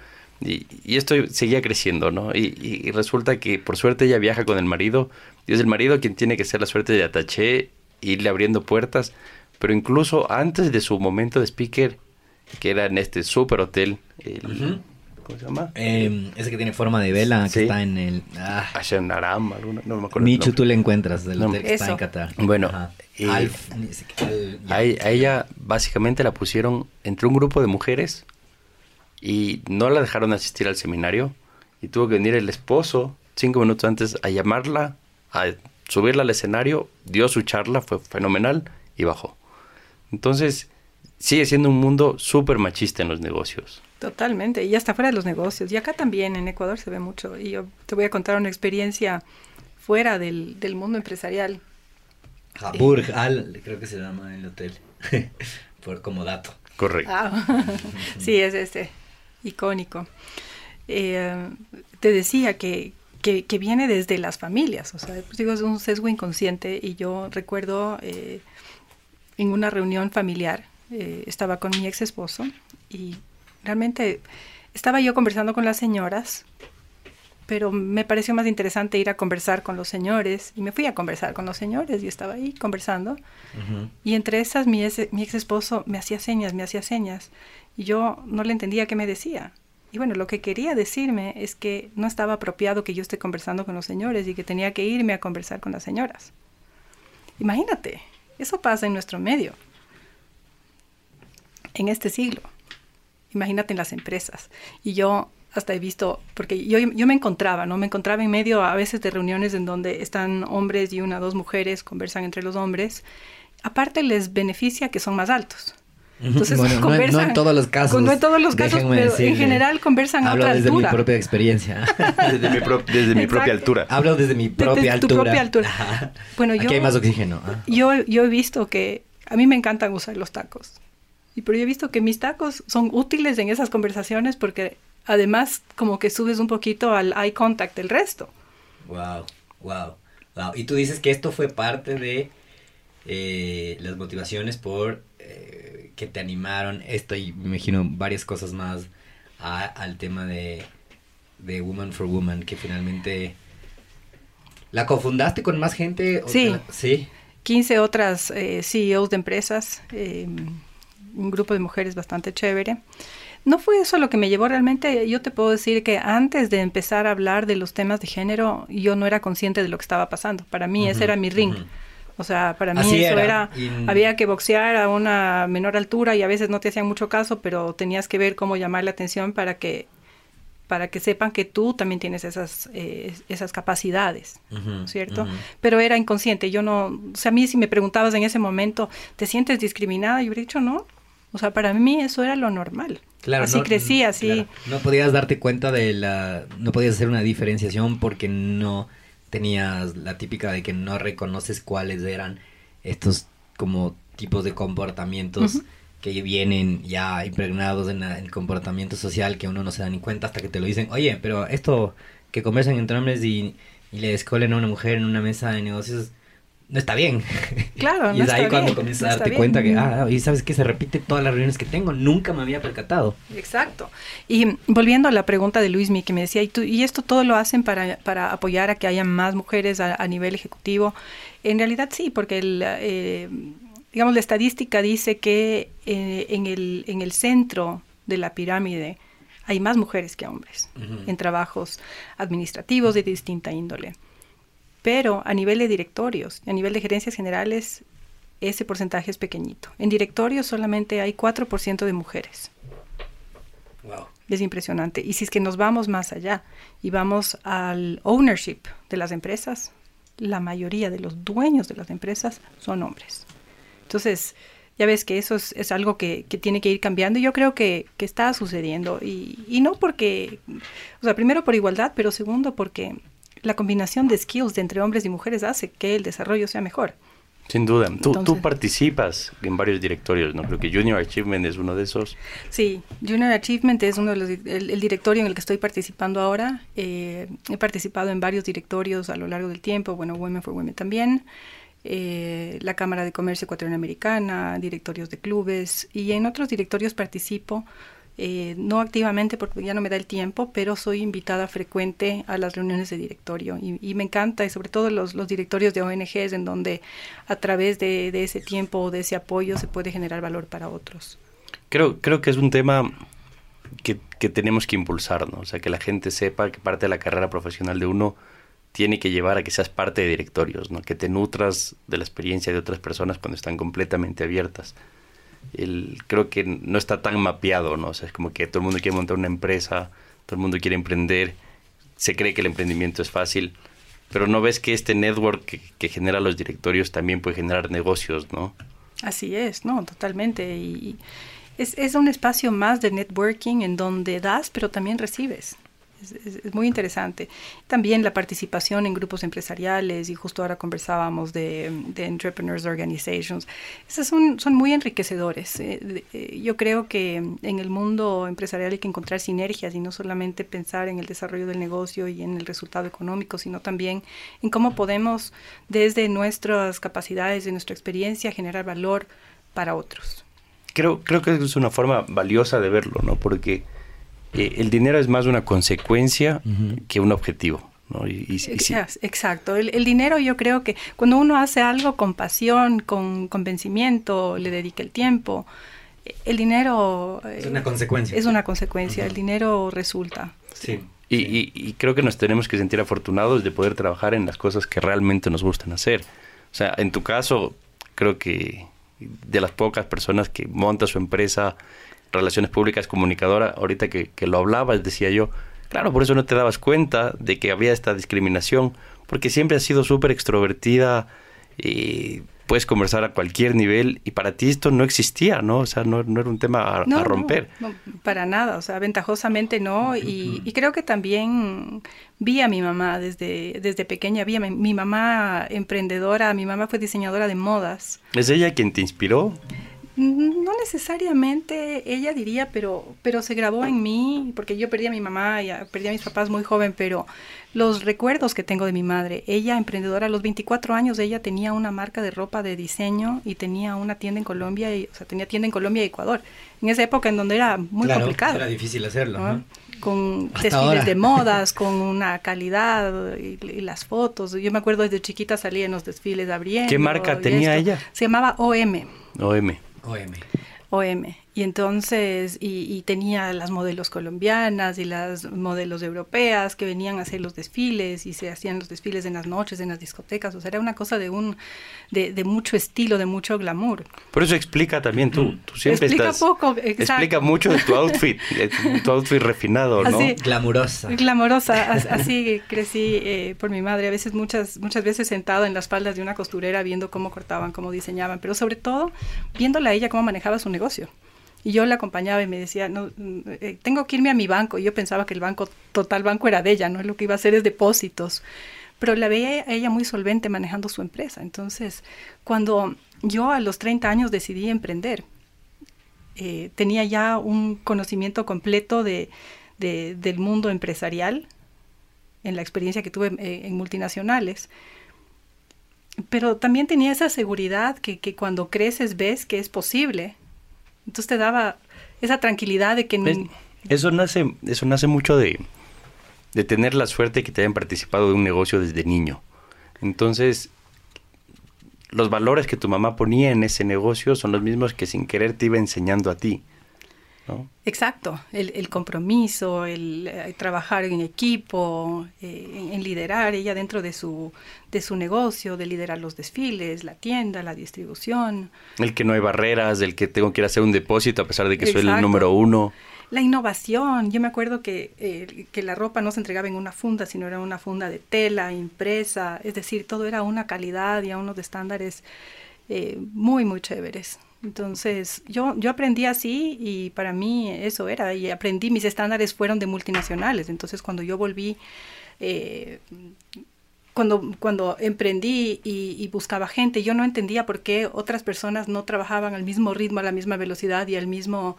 Y, y esto seguía creciendo, ¿no? Y, y, resulta que por suerte ella viaja con el marido. Y es el marido quien tiene que ser la suerte de ataché, irle abriendo puertas. Pero incluso antes de su momento de speaker, que era en este super hotel, el, ¿Cómo se llama? Eh, ese que tiene forma de vela, que está en el... Ah. Naram, no me acuerdo. Michu, tú le encuentras del hotel que está en Qatar. Bueno, eh, a, ella básicamente la pusieron entre un grupo de mujeres y no la dejaron asistir al seminario y tuvo que venir el esposo cinco minutos antes a llamarla, a subirla al escenario, dio su charla, fue fenomenal y bajó. Entonces, sigue siendo un mundo súper machista en los negocios. Totalmente, y hasta fuera de los negocios. Y acá también en Ecuador se ve mucho. Y yo te voy a contar una experiencia fuera del, mundo empresarial. Burj Al, creo que se llama el hotel, [LAUGHS] por como dato. Correcto. Ah, [LAUGHS] sí, es este, icónico. Eh, te decía que, que, viene desde las familias, o sea, pues digo, es un sesgo inconsciente y yo recuerdo eh, en una reunión familiar. Eh, estaba con mi ex esposo y realmente estaba yo conversando con las señoras, pero me pareció más interesante ir a conversar con los señores y me fui a conversar con los señores y estaba ahí conversando. Y entre esas mi ex, mi ex esposo me hacía señas, me hacía señas y yo no le entendía qué me decía. Y bueno, lo que quería decirme es que no estaba apropiado que yo esté conversando con los señores y que tenía que irme a conversar con las señoras. Imagínate, eso pasa en nuestro medio, en este siglo. Imagínate en las empresas. Y yo hasta he visto, porque yo, yo me encontraba, ¿no? Me encontraba en medio a veces de reuniones en donde están hombres y una o dos mujeres, conversan entre los hombres. Aparte les beneficia que son más altos. Entonces, bueno, conversan, no, en todos los casos. No en todos los casos, pero en general conversan a otra desde altura. mi propia experiencia. [LAUGHS] desde mi, pro, desde mi propia altura. Hablo desde mi propia desde altura. Tu propia altura. Bueno, yo, Aquí hay más oxígeno. Ah. Yo, yo he visto que a mí me encantan usar los tacos. Y pero yo he visto que mis tacos son útiles en esas conversaciones porque además como que subes un poquito al eye contact del resto. Wow, wow, wow. Y tú dices que esto fue parte de eh, las motivaciones por eh, que te animaron esto y me imagino varias cosas más a, al tema de, de Woman for Woman que finalmente la cofundaste con más gente. Sí. sí. 15 otras eh, CEOs de empresas, eh, un grupo de mujeres bastante chévere. No fue eso lo que me llevó realmente. Yo te puedo decir que antes de empezar a hablar de los temas de género, yo no era consciente de lo que estaba pasando. Para mí ese era mi ring. O sea, para mí Así eso era. era, Y- había que boxear a una menor altura y a veces no te hacían mucho caso, pero tenías que ver cómo llamar la atención para que para que sepan que tú también tienes esas eh, esas capacidades, ¿cierto? Pero era inconsciente. Yo no, o sea, a mí si me preguntabas en ese momento, ¿te sientes discriminada? Yo hubiera dicho no. O sea, para mí eso era lo normal. Claro, así no- crecí, así. claro. No podías darte cuenta de la... No podías hacer una diferenciación porque no tenías la típica de que no reconoces cuáles eran estos como tipos de comportamientos que vienen ya impregnados en la- el comportamiento social que uno no se da ni cuenta hasta que te lo dicen. Oye, pero esto que conversan entre hombres y, y le descolen a una mujer en una mesa de negocios no está bien. [LAUGHS] Claro, y no es ahí está cuando bien, comienzas no a darte bien. cuenta que, ah, y sabes que se repite todas las reuniones que tengo, nunca me había percatado. Exacto. Y volviendo a la pregunta de Luismi que me decía, ¿y, tú, y esto todo lo hacen para, para apoyar a que haya más mujeres a, a nivel ejecutivo? En realidad sí, porque el, eh, digamos la estadística dice que eh, en, el, en el centro de la pirámide hay más mujeres que hombres en trabajos administrativos de distinta índole. Pero a nivel de directorios, a nivel de gerencias generales, ese porcentaje es pequeñito. En directorios solamente hay 4% de mujeres. Wow. Es impresionante. Y si es que nos vamos más allá y vamos al ownership de las empresas, la mayoría de los dueños de las empresas son hombres. Entonces, ya ves que eso es, es algo que, que tiene que ir cambiando y yo creo que, que está sucediendo. Y, y no porque, o sea, primero por igualdad, pero segundo porque la combinación de skills de entre hombres y mujeres hace que el desarrollo sea mejor. Sin duda. Tú, participas en varios directorios, ¿no? Creo que Junior Achievement es uno de esos. Sí, Junior Achievement es uno de los el, el directorio en el que estoy participando ahora. Eh, he participado en varios directorios a lo largo del tiempo, bueno, Women for Women también, eh, la Cámara de Comercio Ecuatoriana-Americana, directorios de clubes y en otros directorios participo. Eh, no activamente porque ya no me da el tiempo, pero soy invitada frecuente a las reuniones de directorio y, me encanta, y sobre todo los, los directorios de ONGs en donde a través de, de ese tiempo o de ese apoyo se puede generar valor para otros. Creo, creo que es un tema que, que tenemos que impulsar, ¿no? O sea, que la gente sepa que parte de la carrera profesional de uno tiene que llevar a que seas parte de directorios, ¿no? Que te nutras de la experiencia de otras personas cuando están completamente abiertas. El, creo que no está tan mapeado, ¿no? O sea, es como que todo el mundo quiere montar una empresa, todo el mundo quiere emprender, se cree que el emprendimiento es fácil, pero no ves que este network que, que genera los directorios también puede generar negocios, ¿no? Así es, no, totalmente. Y es, es un espacio más de networking en donde das, pero también recibes. Es, muy interesante. También la participación en grupos empresariales y justo ahora conversábamos de, de Entrepreneurs Organizations. Esas son, son muy enriquecedores. Eh, eh, yo creo que en el mundo empresarial hay que encontrar sinergias y no solamente pensar en el desarrollo del negocio y en el resultado económico, sino también en cómo podemos desde nuestras capacidades, de nuestra experiencia, generar valor para otros. Creo, creo que es una forma valiosa de verlo, ¿no? Porque eh, el dinero es más una consecuencia que un objetivo. ¿no? Exacto. El, dinero yo creo que cuando uno hace algo con pasión, con convencimiento, le dedica el tiempo, el dinero... Es una consecuencia. Es una consecuencia, el dinero resulta. Sí. Y, y, creo que nos tenemos que sentir afortunados de poder trabajar en las cosas que realmente nos gustan hacer. O sea, en tu caso, creo que de las pocas personas que monta su empresa relaciones públicas comunicadora, ahorita que, que lo hablabas, decía yo, claro, por eso no te dabas cuenta de que había esta discriminación, porque siempre has sido súper extrovertida y puedes conversar a cualquier nivel y para ti esto no existía, ¿no? O sea, no, no era un tema a, romper. No, para nada, o sea, ventajosamente no. Y, y, creo que también vi a mi mamá desde, desde pequeña, vi a mi, mi, mamá emprendedora, mi mamá fue diseñadora de modas. ¿Es ella quien te inspiró? No necesariamente ella diría, pero, pero se grabó en mí, porque yo perdí a mi mamá y perdí a mis papás muy joven, pero los recuerdos que tengo de mi madre, ella emprendedora, a los 24 años ella tenía una marca de ropa de diseño y tenía una tienda en Colombia, y, o sea, tenía tienda en Colombia y Ecuador, en esa época en donde era muy complicado. Era difícil hacerlo. Con desfiles de modas, [LAUGHS] con una calidad y, las fotos. Yo me acuerdo desde chiquita salía en los desfiles abriendo. ¿Qué marca tenía ella? Se llamaba OM. OM. OM. OM. Y entonces, y, tenía las modelos colombianas y las modelos europeas que venían a hacer los desfiles y se hacían los desfiles en las noches, en las discotecas. O sea, era una cosa de un, de, de mucho estilo, de mucho glamour. Por eso explica también tú, tú siempre explica estás, poco, explica mucho de tu outfit, tu outfit refinado, ¿no? Así, glamurosa. Glamurosa, así crecí eh, por mi madre, a veces muchas, muchas veces sentado en las faldas de una costurera viendo cómo cortaban, cómo diseñaban, pero sobre todo viéndola a ella cómo manejaba su negocio. Y yo la acompañaba y me decía, no, eh, tengo que irme a mi banco. Y yo pensaba que el banco, total banco era de ella, ¿no? Lo que iba a hacer es depósitos. Pero la veía ella muy solvente manejando su empresa. Entonces, cuando yo a los 30 años decidí emprender, eh, tenía ya un conocimiento completo de, del mundo empresarial, en la experiencia que tuve eh, en multinacionales. Pero también tenía esa seguridad que, que cuando creces ves que es posible entonces te daba esa tranquilidad de que... Eso nace, eso nace mucho de, de tener la suerte que te hayan participado de un negocio desde niño. Entonces, los valores que tu mamá ponía en ese negocio son los mismos que sin querer te iba enseñando a ti. Exacto, el, compromiso, el, eh, trabajar en equipo, eh, en, liderar ella dentro de su, de su negocio, de liderar los desfiles, la tienda, la distribución. El que no hay barreras, el que tengo que ir a hacer un depósito a pesar de que soy el número uno. La innovación, yo me acuerdo que, eh, que la ropa no se entregaba en una funda, sino era una funda de tela, impresa, es decir, todo era una calidad y a unos estándares muy, muy chéveres. Entonces, yo, yo aprendí así y para mí eso era, y aprendí, mis estándares fueron de multinacionales. Entonces, cuando yo volví, eh, cuando, cuando emprendí y, buscaba gente, yo no entendía por qué otras personas no trabajaban al mismo ritmo, a la misma velocidad y al mismo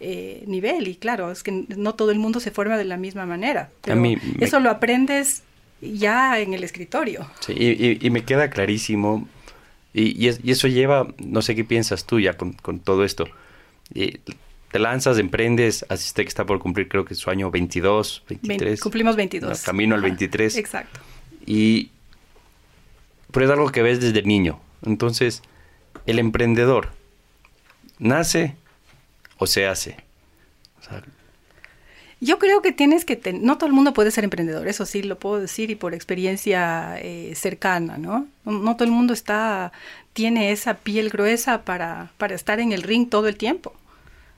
eh, nivel. Y claro, es que no todo el mundo se forma de la misma manera. Pero eso lo aprendes ya en el escritorio. Sí, y, y me queda clarísimo y, eso lleva, no sé qué piensas tú ya con, todo esto. Y te lanzas, emprendes, asiste que está por cumplir creo que su año 22, 23. cumplimos 22. camino al 23. Exacto. Y pero es algo que ves desde niño. Entonces, el emprendedor, ¿nace o se hace? Yo creo que tienes que, no todo el mundo puede ser emprendedor, eso sí lo puedo decir y por experiencia eh, cercana, ¿no? ¿no? todo el mundo está, tiene esa piel gruesa para, para estar en el ring todo el tiempo.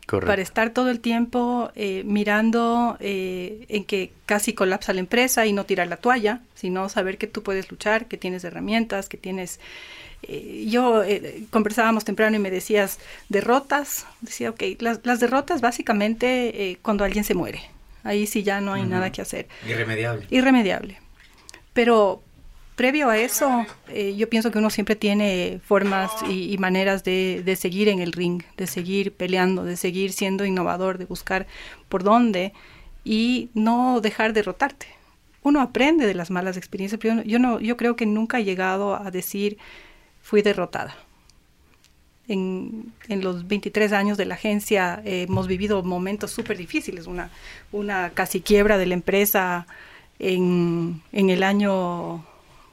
Correcto. Para estar todo el tiempo eh, mirando eh, en que casi colapsa la empresa y no tirar la toalla, sino saber que tú puedes luchar, que tienes herramientas, que tienes yo conversábamos temprano y me decías derrotas, decía, ok, las, las derrotas básicamente cuando alguien se muere, Ahí sí ya no hay nada que hacer. Irremediable. Irremediable. Pero previo a eso, eh, yo pienso que uno siempre tiene formas y, maneras de, de, seguir en el ring, de seguir peleando, de seguir siendo innovador, de buscar por dónde y no dejar derrotarte. Uno aprende de las malas experiencias, pero yo, no, yo creo que nunca he llegado a decir fui derrotada. En, en, los 23 años de la agencia eh, hemos vivido momentos súper difíciles, una, una casi quiebra de la empresa en, en el año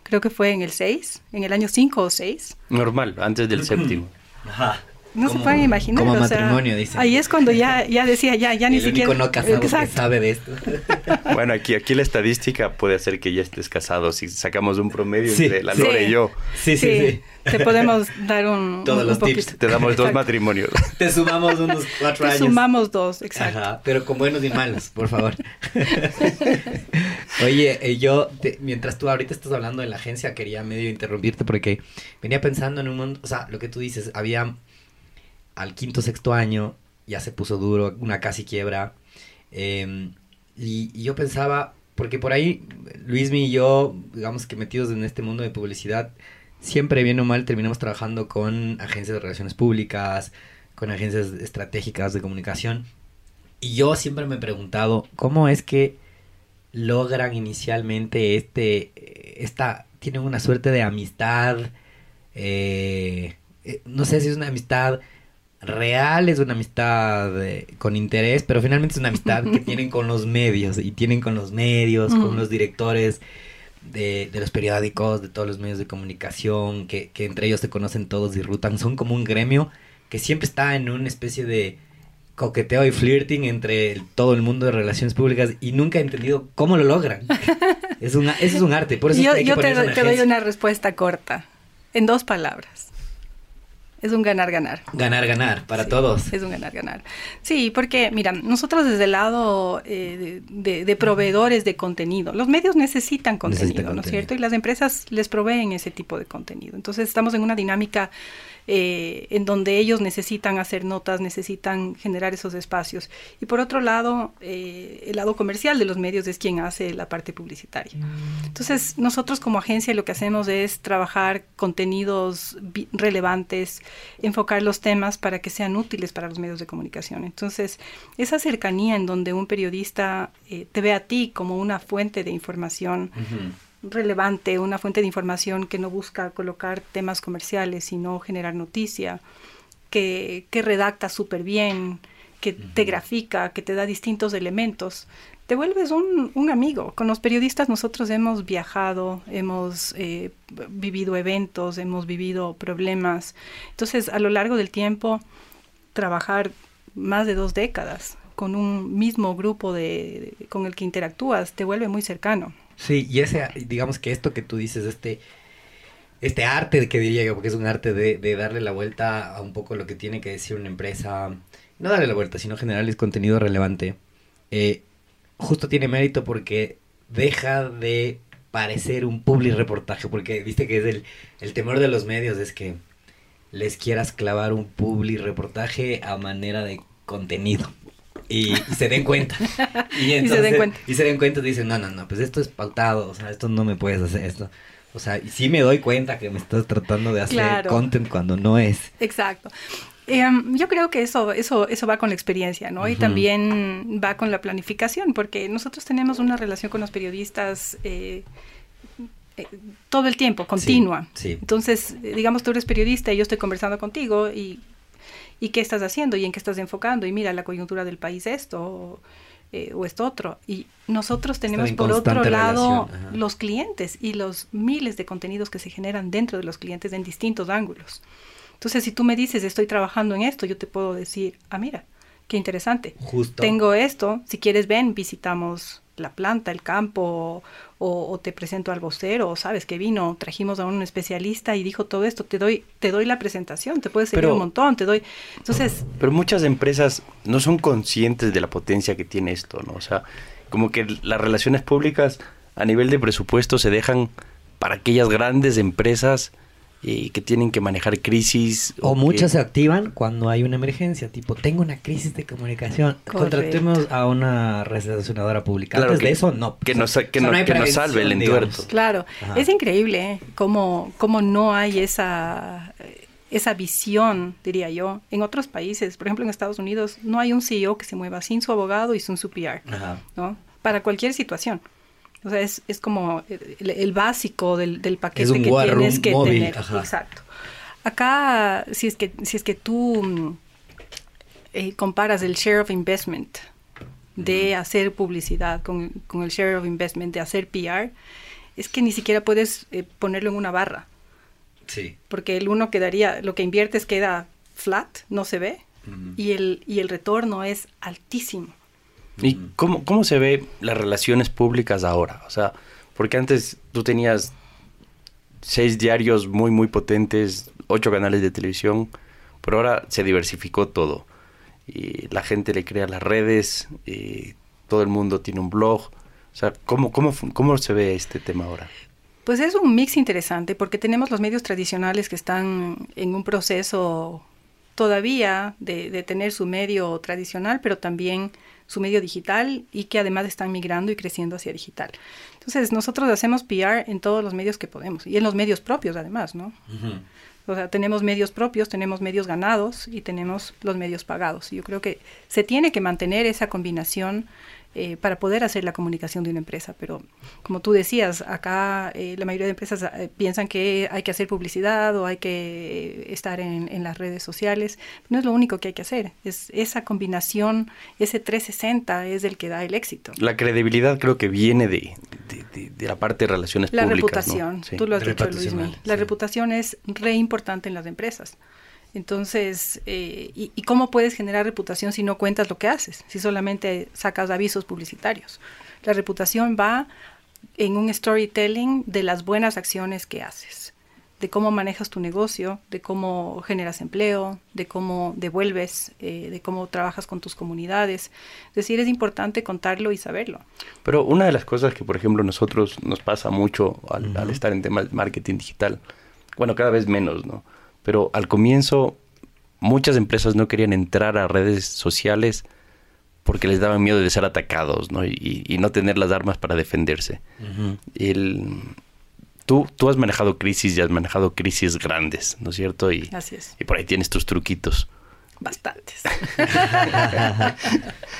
creo que fue en el 6, en el año 5 o 6. Normal, antes del séptimo. Ajá. No se pueden imaginar. Como matrimonio, dice. Ahí es cuando ya, ya decía, ya, ya [LAUGHS] ni siquiera. no casado que sabe de esto. [LAUGHS] Bueno, aquí, aquí la estadística puede hacer que ya estés casado si sacamos un promedio entre la Lore y yo. Sí, sí, sí, Te podemos dar un. [LAUGHS] Todos los tips. Te damos dos matrimonios. Te sumamos unos cuatro años. Te sumamos dos, exacto. Ajá, pero con buenos y malos, por favor. Oye, eh, yo, mientras tú ahorita estás hablando de la agencia, quería medio interrumpirte porque venía pensando en un mundo, o sea, lo que tú dices, había al quinto, sexto año, ya se puso duro, una casi quiebra. Em, y, yo pensaba, porque por ahí Luismi y yo, digamos que metidos en este mundo de publicidad, siempre bien o mal terminamos trabajando con agencias de relaciones públicas, con agencias estratégicas de comunicación. Y yo siempre me he preguntado, ¿cómo es que logran inicialmente este, esta, tienen una suerte de amistad, eh, eh, no sé si es una amistad real, es una amistad eh, con interés, pero finalmente es una amistad que [LAUGHS] tienen con los medios y tienen con los medios, con los directores de, de, los periódicos, de todos los medios de comunicación, que, que entre ellos se conocen todos y rutan, son como un gremio que siempre está en una especie de coqueteo y flirting entre todo el mundo de relaciones públicas y nunca he entendido cómo lo logran. [LAUGHS] es una, eso es un arte, por eso yo, es que yo te, te doy una respuesta corta, en dos palabras. Es un ganar-ganar. Ganar-ganar para todos. Es un ganar-ganar. Sí, porque, mira, nosotros desde el lado eh, de, proveedores de contenido, los medios necesitan contenido, ¿no es cierto? Y las empresas les proveen ese tipo de contenido. Entonces estamos en una dinámica eh, en donde ellos necesitan hacer notas, necesitan generar esos espacios. Y por otro lado, eh, el lado comercial de los medios es quien hace la parte publicitaria. Mm. Entonces, nosotros como agencia lo que hacemos es trabajar contenidos relevantes, enfocar los temas para que sean útiles para los medios de comunicación. Entonces, esa cercanía en donde un periodista eh, te ve a ti como una fuente de información, relevante, una fuente de información que no busca colocar temas comerciales, sino generar noticia, que, que redacta súper bien, que te grafica, que te da distintos elementos. Te vuelves un, un, amigo. Con los periodistas nosotros hemos viajado, hemos eh, vivido eventos, hemos vivido problemas. Entonces, a lo largo del tiempo, trabajar más de dos décadas con un mismo grupo de, con el que interactúas te vuelve muy cercano. Sí, y ese, digamos que esto que tú dices, este, este arte que diría yo, porque es un arte de, de darle la vuelta a un poco lo que tiene que decir una empresa, no darle la vuelta, sino generarles contenido relevante, eh, justo tiene mérito porque deja de parecer un public reportaje, porque viste que es el, el temor de los medios, es que les quieras clavar un public reportaje a manera de contenido y, se den cuenta. [LAUGHS] Y, entonces, y, se den cuenta. Y se den cuenta y dicen, no, no, no, pues esto es pautado, o sea, esto no me puedes hacer esto. O sea, y sí me doy cuenta que me estás tratando de hacer content cuando no es. Exacto. Em, yo creo que eso, eso, eso va con la experiencia, ¿no? Y también va con la planificación, porque nosotros tenemos una relación con los periodistas eh, eh, todo el tiempo, continua. sí. Entonces, digamos, tú eres periodista y yo estoy conversando contigo y ¿Y qué estás haciendo? ¿Y en qué estás enfocando? Y mira, la coyuntura del país esto o, eh, esto otro. Y nosotros tenemos por otro lado los clientes y los miles de contenidos que se generan dentro de los clientes en distintos ángulos. Entonces, si tú me dices, estoy trabajando en esto, yo te puedo decir, ah, mira, qué interesante. Justo. Tengo esto, si quieres ven, visitamos la planta, el campo, o, te presento al vocero, o sabes que vino, trajimos a un especialista y dijo todo esto, te doy, te doy la presentación, te puedes seguir un montón, te doy. Entonces. Pero muchas empresas no son conscientes de la potencia que tiene esto, ¿no? O sea, como que las relaciones públicas a nivel de presupuesto se dejan para aquellas grandes empresas y que tienen que manejar crisis. O, muchas se activan cuando hay una emergencia, tipo, tengo una crisis de comunicación. Correcto. Contratemos a una relacionadora pública. Claro Antes que- de eso, no. que nos- O sea, que no que nos salve el entuerto. digamos. Claro, Ajá. es increíble ¿eh? cómo, cómo no hay esa, esa visión, diría yo. En otros países, por ejemplo en Estados Unidos, no hay un CEO que se mueva sin su abogado y sin su PR, Ajá. ¿no? Para cualquier situación. O sea, es, es como el, el básico del, del paquete que war tienes que móvil, tener. ajá. Exacto. Acá, si es que, si es que tú mm, eh, comparas el share of investment de hacer publicidad con, con el share of investment de hacer PR, es que ni siquiera puedes eh, ponerlo en una barra, Sí. porque el uno quedaría, lo que inviertes queda flat, no se ve, y, el, y el retorno es altísimo. ¿Y cómo, cómo se ve las relaciones públicas ahora? O sea, porque antes tú tenías seis diarios muy, muy potentes, ocho canales de televisión, pero ahora se diversificó todo. Y la gente le crea las redes, y todo el mundo tiene un blog. O sea, ¿cómo, cómo, cómo se ve este tema ahora? Pues es un mix interesante porque tenemos los medios tradicionales que están en un proceso todavía de, de tener su medio tradicional, pero también su medio digital y que además están migrando y creciendo hacia digital. Entonces nosotros hacemos PR en todos los medios que podemos y en los medios propios además, ¿no? O sea, tenemos medios propios, tenemos medios ganados y tenemos los medios pagados. Yo creo que se tiene que mantener esa combinación eh, para poder hacer la comunicación de una empresa. Pero como tú decías, acá eh, la mayoría de empresas eh, piensan que hay que hacer publicidad o hay que eh, estar en, en las redes sociales. No es lo único que hay que hacer. Es esa combinación, ese 360 es el que da el éxito. La credibilidad creo que viene de, de, de- de la parte de relaciones La públicas. ¿no? reputación, Sí. tú lo has dicho, Luismi. La sí. reputación es re importante en las empresas. Entonces, eh, y, y cómo puedes generar reputación si no cuentas lo que haces? Si solamente sacas avisos publicitarios. La reputación va en un storytelling de las buenas acciones que haces, de cómo manejas tu negocio, de cómo generas empleo, de cómo devuelves, eh, de cómo trabajas con tus comunidades. Es decir, es importante contarlo y saberlo. Pero una de las cosas que, por ejemplo, nosotros nos pasa mucho al, al estar en temas de marketing digital, bueno, cada vez menos, ¿no? Pero al comienzo muchas empresas no querían entrar a redes sociales porque les daban miedo de ser atacados, ¿no? Y, y no tener las armas para defenderse. El, tú, tú has manejado crisis y has manejado crisis grandes, ¿no es cierto? Y, Así es. y por ahí tienes tus truquitos. Bastantes. [LAUGHS]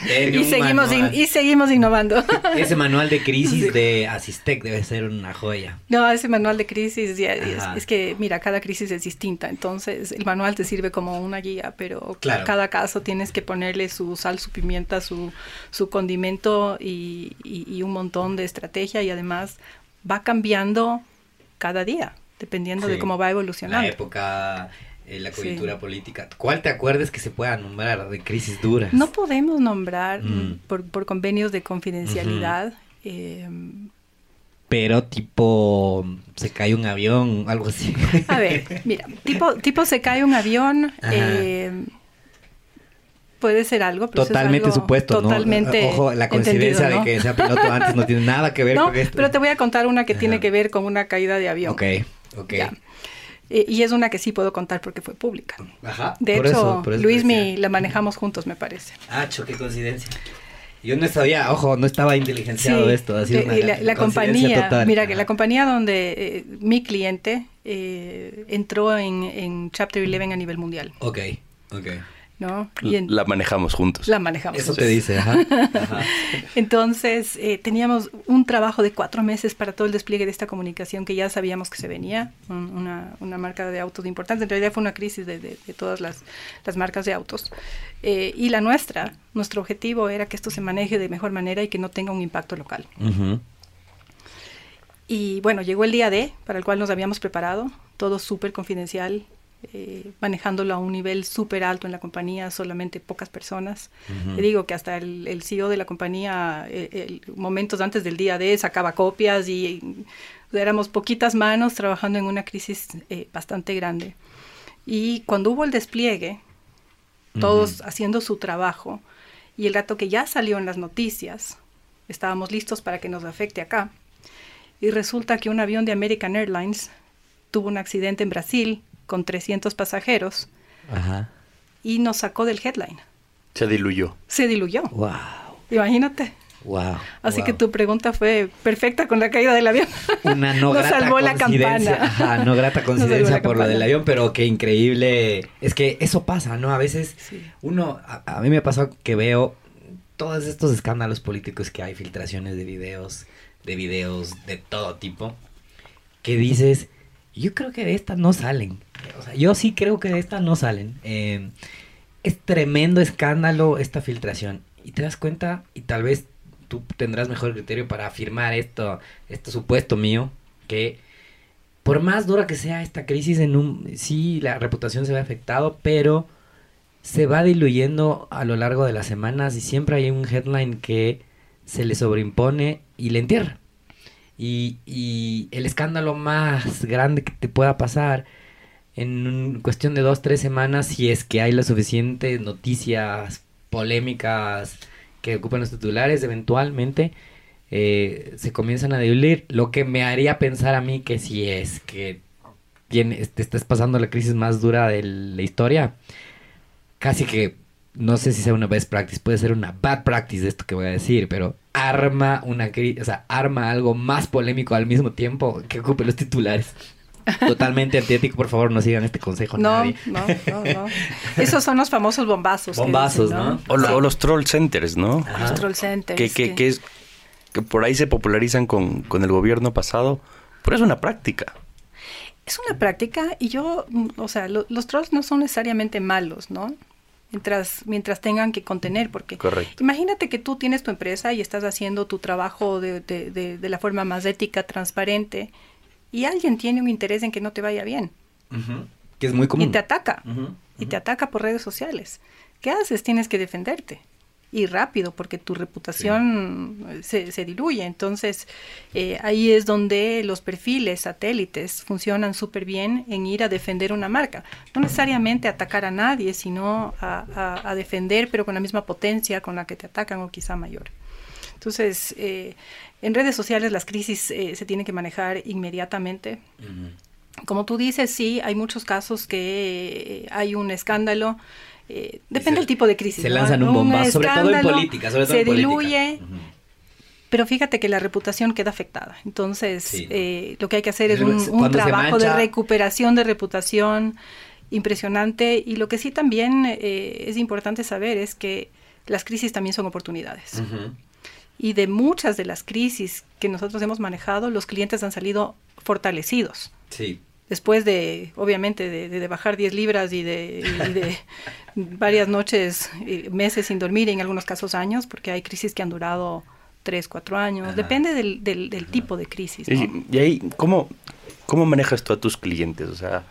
Y, un seguimos in- y seguimos innovando. [LAUGHS] Ese manual de crisis de Asistec debe ser una joya. No, ese manual de crisis, ya es, que, mira, cada crisis es distinta, entonces el manual te sirve como una guía, pero Claro. cada caso tienes que ponerle su sal, su pimienta, su, su condimento y, y- y un montón de estrategia y además va cambiando cada día, dependiendo de cómo va evolucionando. La época, eh, la Sí. coyuntura política. ¿Cuál te acuerdas que se pueda nombrar de crisis duras? No podemos nombrar Mm. por, por convenios de confidencialidad. eh, Pero tipo, se cae un avión, algo así. A ver, mira, tipo, tipo se cae un avión, eh, puede ser algo, pero es Totalmente algo supuesto, ¿no? totalmente Ojo, la coincidencia de que sea piloto antes no tiene nada que ver [LAUGHS] No, con esto. pero te voy a contar una que tiene que ver con una caída de avión. Ok, ok. Ya. Eh, y es una que sí puedo contar porque fue pública. Ajá. De por hecho, eso- por eso Luismi decía. la manejamos juntos, me parece. Ah, cho, qué coincidencia. Yo no sabía, ojo, no estaba inteligenciado Sí, esto. Ha sido eh, una y la, compañía, total. mira que la compañía donde eh, mi cliente eh, entró en, en Chapter 11 a nivel mundial, Ok, ok. ¿No? Y en- La manejamos juntos. la manejamos. Eso te dice, ajá. ajá. [LAUGHS] Entonces, eh, teníamos un trabajo de cuatro meses para todo el despliegue de esta comunicación que ya sabíamos que se venía, un- una, una marca de autos importante. En realidad fue una crisis de, de- de todas las, las marcas de autos. Eh, y la nuestra, nuestro objetivo era que esto se maneje de mejor manera y que no tenga un impacto local. Y bueno, llegó el día D, para el cual nos habíamos preparado, todo súper confidencial, eh, manejándolo a un nivel súper alto en la compañía, solamente pocas personas. Ujú. Te digo que hasta el, el CEO de la compañía, eh, el- momentos antes del día D, sacaba copias y, éramos poquitas manos trabajando en una crisis eh, bastante grande. Y cuando hubo el despliegue, todos haciendo su trabajo, y el rato que ya salió en las noticias, estábamos listos para que nos afecte acá. Y resulta que un avión de American Airlines tuvo un accidente en Brasil con 300 pasajeros y nos sacó del headline. Se diluyó. Se diluyó. Wow. Imagínate. Wow. Así que tu pregunta fue perfecta con la caída del avión. Una [LAUGHS] no Nos grata salvó la campana. [LAUGHS] Ajá, no grata [LAUGHS] coincidencia por lo del avión, pero qué increíble. Es que eso pasa, ¿no? A veces Sí. uno, a, a mí me pasó que veo todos estos escándalos políticos que hay, filtraciones de videos, de videos de todo tipo, que dices, yo creo que de estas no salen. O sea, yo sí creo que de estas no salen. Eh, es tremendo escándalo esta filtración. Y te das cuenta, y tal vez tú tendrás mejor criterio para afirmar esto, este supuesto mío, que por más dura que sea esta crisis, en un sí la reputación se ve afectado, pero se va diluyendo a lo largo de las semanas y siempre hay un headline que se le sobreimpone y le entierra. Y, el escándalo más grande que te pueda pasar en cuestión de dos, tres semanas, si es que hay las suficientes noticias polémicas que ocupan los titulares, eventualmente eh, se comienzan a diluir. Lo que me haría pensar a mí que si es que tiene, te estás pasando la crisis más dura de la historia, casi que no sé si sea una best practice, puede ser una bad practice de esto que voy a decir, pero arma una crisis, o sea, arma algo más polémico al mismo tiempo que ocupe los titulares. Totalmente [LAUGHS] antiético, por favor, no sigan este consejo. No, nadie. no, no, no. Esos son los famosos bombazos. Bombazos, dicen, ¿no? O, lo- Sí. o los troll centers, ¿no? Ajá. Los troll centers. Que, que, que- que es, que por ahí se popularizan con, con el gobierno pasado, pero es una práctica. Es una práctica y yo, o sea, lo- los trolls no son necesariamente malos, ¿no? Mientras, mientras tengan que contener, porque Correcto. imagínate que tú tienes tu empresa y estás haciendo tu trabajo de, de- de- de la forma más ética, transparente, y alguien tiene un interés en que no te vaya bien. Que es muy común. y te ataca, y te ataca por redes sociales. ¿Qué haces? Tienes que defenderte. Y rápido, porque tu reputación eh, se, se diluye. Entonces, eh, ahí es donde los perfiles satélites funcionan súper bien en ir a defender una marca. No necesariamente atacar a nadie, sino a, a- a defender, pero con la misma potencia con la que te atacan o quizá mayor. Entonces, eh, en redes sociales las crisis eh, se tienen que manejar inmediatamente. Como tú dices, sí, hay muchos casos que hay un escándalo. Eh, depende del tipo de crisis. Se ¿no? lanzan un bombazo, sobre todo en política. Sobre todo se en política. diluye, pero fíjate que la reputación queda afectada. Entonces, Sí. eh, lo que hay que hacer Es un, trabajo de recuperación de reputación impresionante. Y lo que sí también eh, es importante saber es que las crisis también son oportunidades. Y de muchas de las crisis que nosotros hemos manejado, los clientes han salido fortalecidos. Sí. Después de, obviamente, de, bajar 10 libras y de, y de [LAUGHS] varias noches, meses sin dormir, y en algunos casos años, porque hay crisis que han durado 3, 4 años. Ajá. Depende del, del- del tipo de crisis. ¿no? Y, y ahí, ¿cómo, ¿cómo manejas tú a tus clientes? O sea,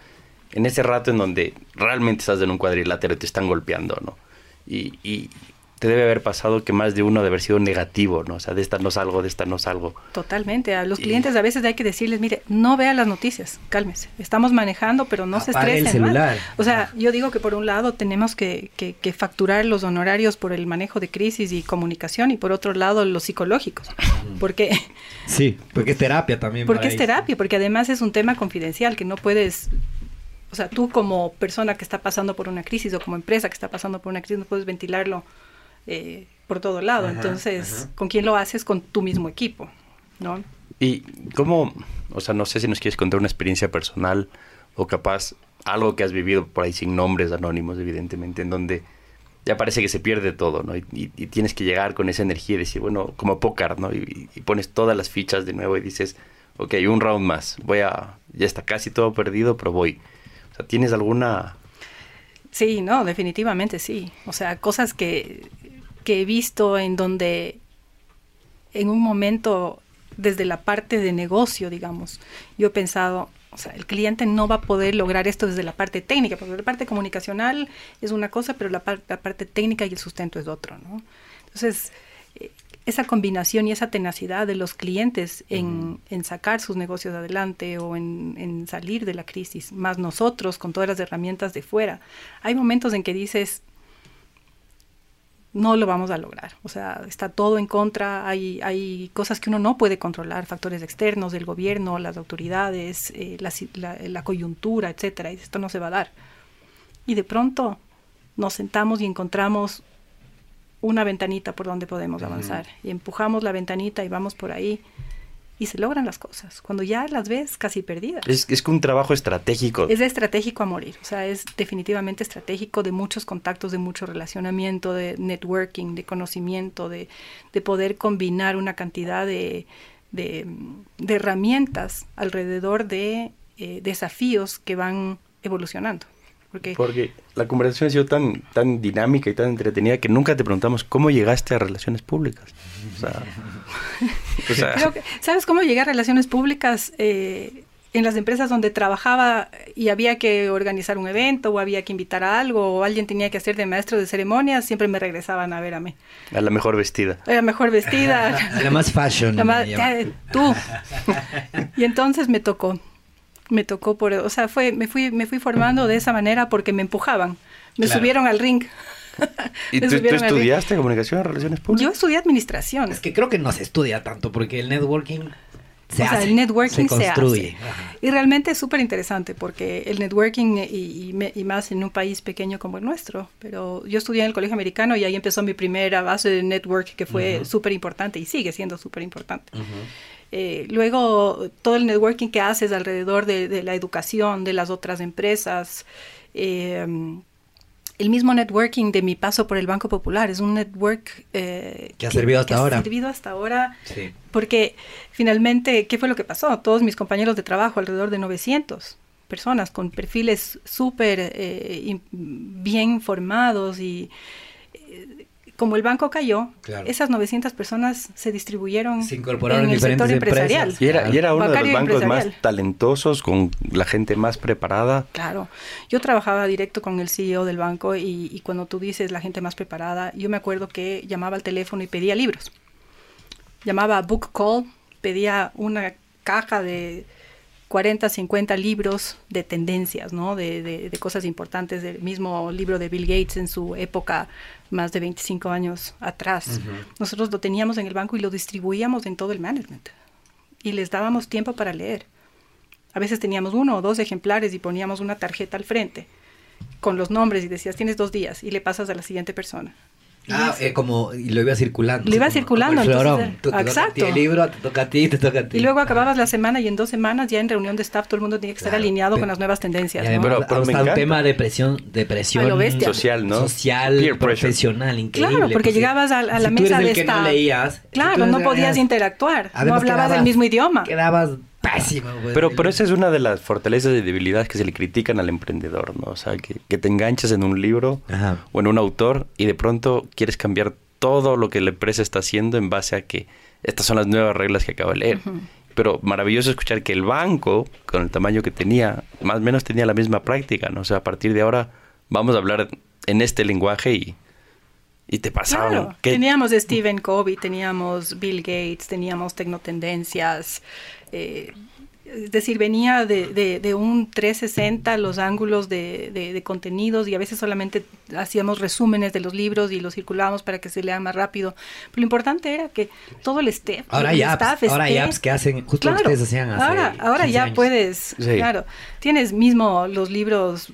en ese rato en donde realmente estás en un cuadrilátero y te están golpeando, ¿no? Y, y te debe haber pasado que más de uno debe haber sido negativo, ¿no? O sea, de esta no salgo, de esta no salgo. Totalmente. A los Y- clientes a veces hay que decirles, mire, no vea las noticias, cálmese. Estamos manejando, pero no se el estresen. ¿no? celular. O sea, yo digo que por un lado tenemos que, que- que facturar los honorarios por el manejo de crisis y comunicación y por otro lado los psicológicos. Porque, Sí, porque es terapia también. porque para es terapia, porque además es un tema confidencial que no puedes... O sea, tú como persona que está pasando por una crisis o como empresa que está pasando por una crisis no puedes ventilarlo eh, por todo lado. Ajá, Entonces, ajá. ¿con quién lo haces? Con tu mismo equipo, ¿no? Y cómo, o sea, no sé si nos quieres contar una experiencia personal o capaz algo que has vivido por ahí sin nombres anónimos, evidentemente, en donde ya parece que se pierde todo, ¿no? Y, y- y tienes que llegar con esa energía y decir, bueno, como póker, ¿no? Y, y pones todas las fichas de nuevo y dices, ok, un round más, voy a, ya está casi todo perdido, pero voy. O sea, ¿tienes alguna... Sí, no, definitivamente sí. O sea, cosas que, que he visto en donde en un momento, desde la parte de negocio, digamos, yo he pensado, o sea, el cliente no va a poder lograr esto desde la parte técnica, porque la parte comunicacional es una cosa, pero la, par- la parte técnica y el sustento es otro, ¿no? Entonces, eh, esa combinación y esa tenacidad de los clientes en, en sacar sus negocios adelante o en, en salir de la crisis, más nosotros con todas las herramientas de fuera. Hay momentos en que dices, no lo vamos a lograr. O sea, está todo en contra, hay, hay cosas que uno no puede controlar, factores externos del gobierno, las autoridades, eh, la, la, coyuntura, etcétera, y esto no se va a dar. Y de pronto nos sentamos y encontramos una ventanita por donde podemos avanzar. Y empujamos la ventanita y vamos por ahí y se logran las cosas, cuando ya las ves casi perdidas. Es, es un trabajo estratégico. Es estratégico a morir, o sea, es definitivamente estratégico de muchos contactos, de mucho relacionamiento, de networking, de conocimiento, de, de poder combinar una cantidad de, de, herramientas alrededor de eh, desafíos que van evolucionando. Porque, Porque, la conversación ha sido tan, tan dinámica y tan entretenida que nunca te preguntamos cómo llegaste a relaciones públicas. [LAUGHS] ¿Sabes cómo llegué a relaciones públicas? Eh, en las empresas donde trabajaba y había que organizar un evento o había que invitar a algo o alguien tenía que hacer de maestro de ceremonias, siempre me regresaban a ver a mí. A la mejor vestida. A la mejor vestida. [LAUGHS] a la más fashion. tú. [LAUGHS] y entonces me tocó me tocó por, o sea, fue, me fui, me fui formando de esa manera porque me empujaban, me subieron al ring. [LAUGHS] ¿Y tú, estudiaste comunicación, relaciones públicas? Yo estudié administración. Es que creo que no se estudia tanto porque el networking se o sea, el networking se, construye. Y realmente es súper interesante porque el networking y, y, más en un país pequeño como el nuestro. Pero yo estudié en el colegio americano y ahí empezó mi primera base de network que fue súper importante y sigue siendo súper importante. Eh, luego, todo el networking que haces alrededor de, la educación, de las otras empresas. Eh, el mismo networking de mi paso por el Banco Popular es un network eh, que ha servido hasta ahora. Ha servido hasta ahora porque finalmente, ¿qué fue lo que pasó? Todos mis compañeros de trabajo, alrededor de 900 personas con perfiles súper bien formados y como el banco cayó, esas 900 personas se distribuyeron se incorporaron en, el sector empresarial. Y era, y era uno de los bancos más talentosos, con la gente más preparada. Claro. Yo trabajaba directo con el CEO del banco y, y cuando tú dices la gente más preparada, yo me acuerdo que llamaba al teléfono y pedía libros. Llamaba a Book Call, pedía una caja de 40, 50 libros de tendencias, ¿no? De, de, cosas importantes, del mismo libro de Bill Gates en su época, más de 25 años atrás. Nosotros lo teníamos en el banco y lo distribuíamos en todo el management. Y les dábamos tiempo para leer. A veces teníamos uno o dos ejemplares y poníamos una tarjeta al frente con los nombres y decías, tienes dos días y le pasas a la siguiente persona. Ah, eh, como y lo iba circulando. Lo iba circulando. entonces, exacto. el libro, te toca a ti, te toca a ti. Y luego acababas la semana y en dos semanas ya en reunión de staff todo el mundo tenía que estar alineado con las nuevas tendencias. ¿no? Pero, pero un tema de presión, de presión social, ¿no? Social, profesional, increíble. Claro, porque llegabas a, la mesa de staff. No leías, claro, no podías interactuar. No hablabas el mismo idioma. Quedabas pero, pero esa es una de las fortalezas y debilidades que se le critican al emprendedor, ¿no? O sea, que, te enganchas en un libro o en un autor y de pronto quieres cambiar todo lo que la empresa está haciendo en base a que estas son las nuevas reglas que acabo de leer. Pero maravilloso escuchar que el banco, con el tamaño que tenía, más o menos tenía la misma práctica, ¿no? O sea, a partir de ahora vamos a hablar en este lenguaje y, y te pasaban. Claro. Teníamos Stephen Covey, teníamos Bill Gates, teníamos Tecnotendencias, eh, es decir, venía de, de, un 360 los ángulos de, de, contenidos y a veces solamente hacíamos resúmenes de los libros y los circulábamos para que se lean más rápido. Pero lo importante era que todo el, este, ahora hay apps, Ahora hay apps que hacen justo lo que ustedes hacían hace Ahora, ahora ya puedes, claro, tienes mismo los libros,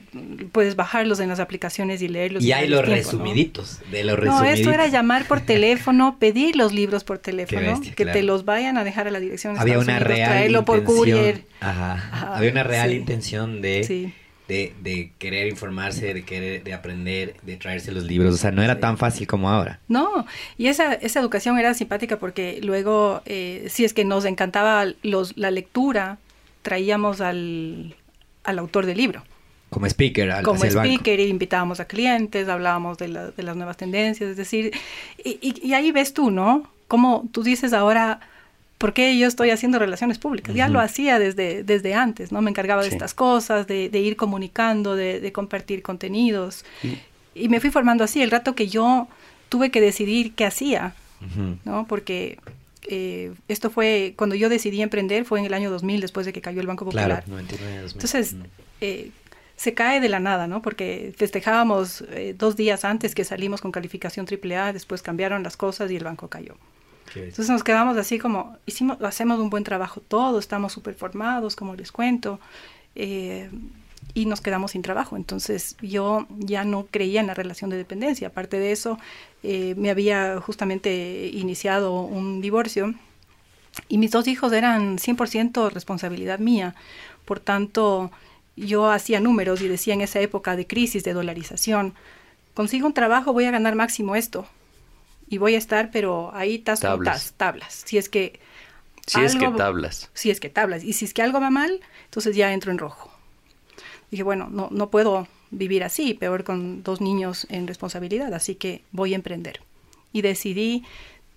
puedes bajarlos en las aplicaciones y leerlos. Y hay los resumiditos, de los resumiditos. No, esto era llamar por [LAUGHS] teléfono, pedir los libros por teléfono, que te los vayan a dejar a la dirección. Había una real traerlo por courier. Ajá. Había una real intención de, de, querer informarse, de querer de aprender, de traerse los libros. O sea, no era tan fácil como ahora. No, y esa, esa educación era simpática porque luego, eh, si es que nos encantaba los, la lectura, traíamos al, al autor del libro. Como speaker, al, Como speaker, y invitábamos a clientes, hablábamos de, de las nuevas tendencias, es decir, y, y, y ahí ves tú, ¿no? Como tú dices ahora ¿por qué yo estoy haciendo relaciones públicas? Ya lo hacía desde, desde antes, ¿no? Me encargaba de estas cosas, de, ir comunicando, de, compartir contenidos. Y me fui formando así. El rato que yo tuve que decidir qué hacía, ¿no? Porque eh, esto fue, cuando yo decidí emprender, fue en el año 2000, después de que cayó el Banco Popular. Claro, 99, 2000. Entonces, eh, se cae de la nada, ¿no? Porque festejábamos eh, dos días antes que salimos con calificación AAA, después cambiaron las cosas y el banco cayó. Entonces nos quedamos así como, hicimos, hacemos un buen trabajo todo, estamos súper formados, como les cuento, eh, y nos quedamos sin trabajo. Entonces yo ya no creía en la relación de dependencia. Aparte de eso, eh, me había justamente iniciado un divorcio y mis dos hijos eran 100% responsabilidad mía. Por tanto, yo hacía números y decía en esa época de crisis, de dolarización, consigo un trabajo, voy a ganar máximo esto. Y voy a estar, pero ahí tas tablas. tablas. Si es que... Si es que tablas. Si es que tablas. Y si es que algo va mal, entonces ya entro en rojo. Dije, bueno, no, no puedo vivir así, peor con dos niños en responsabilidad, así que voy a emprender. Y decidí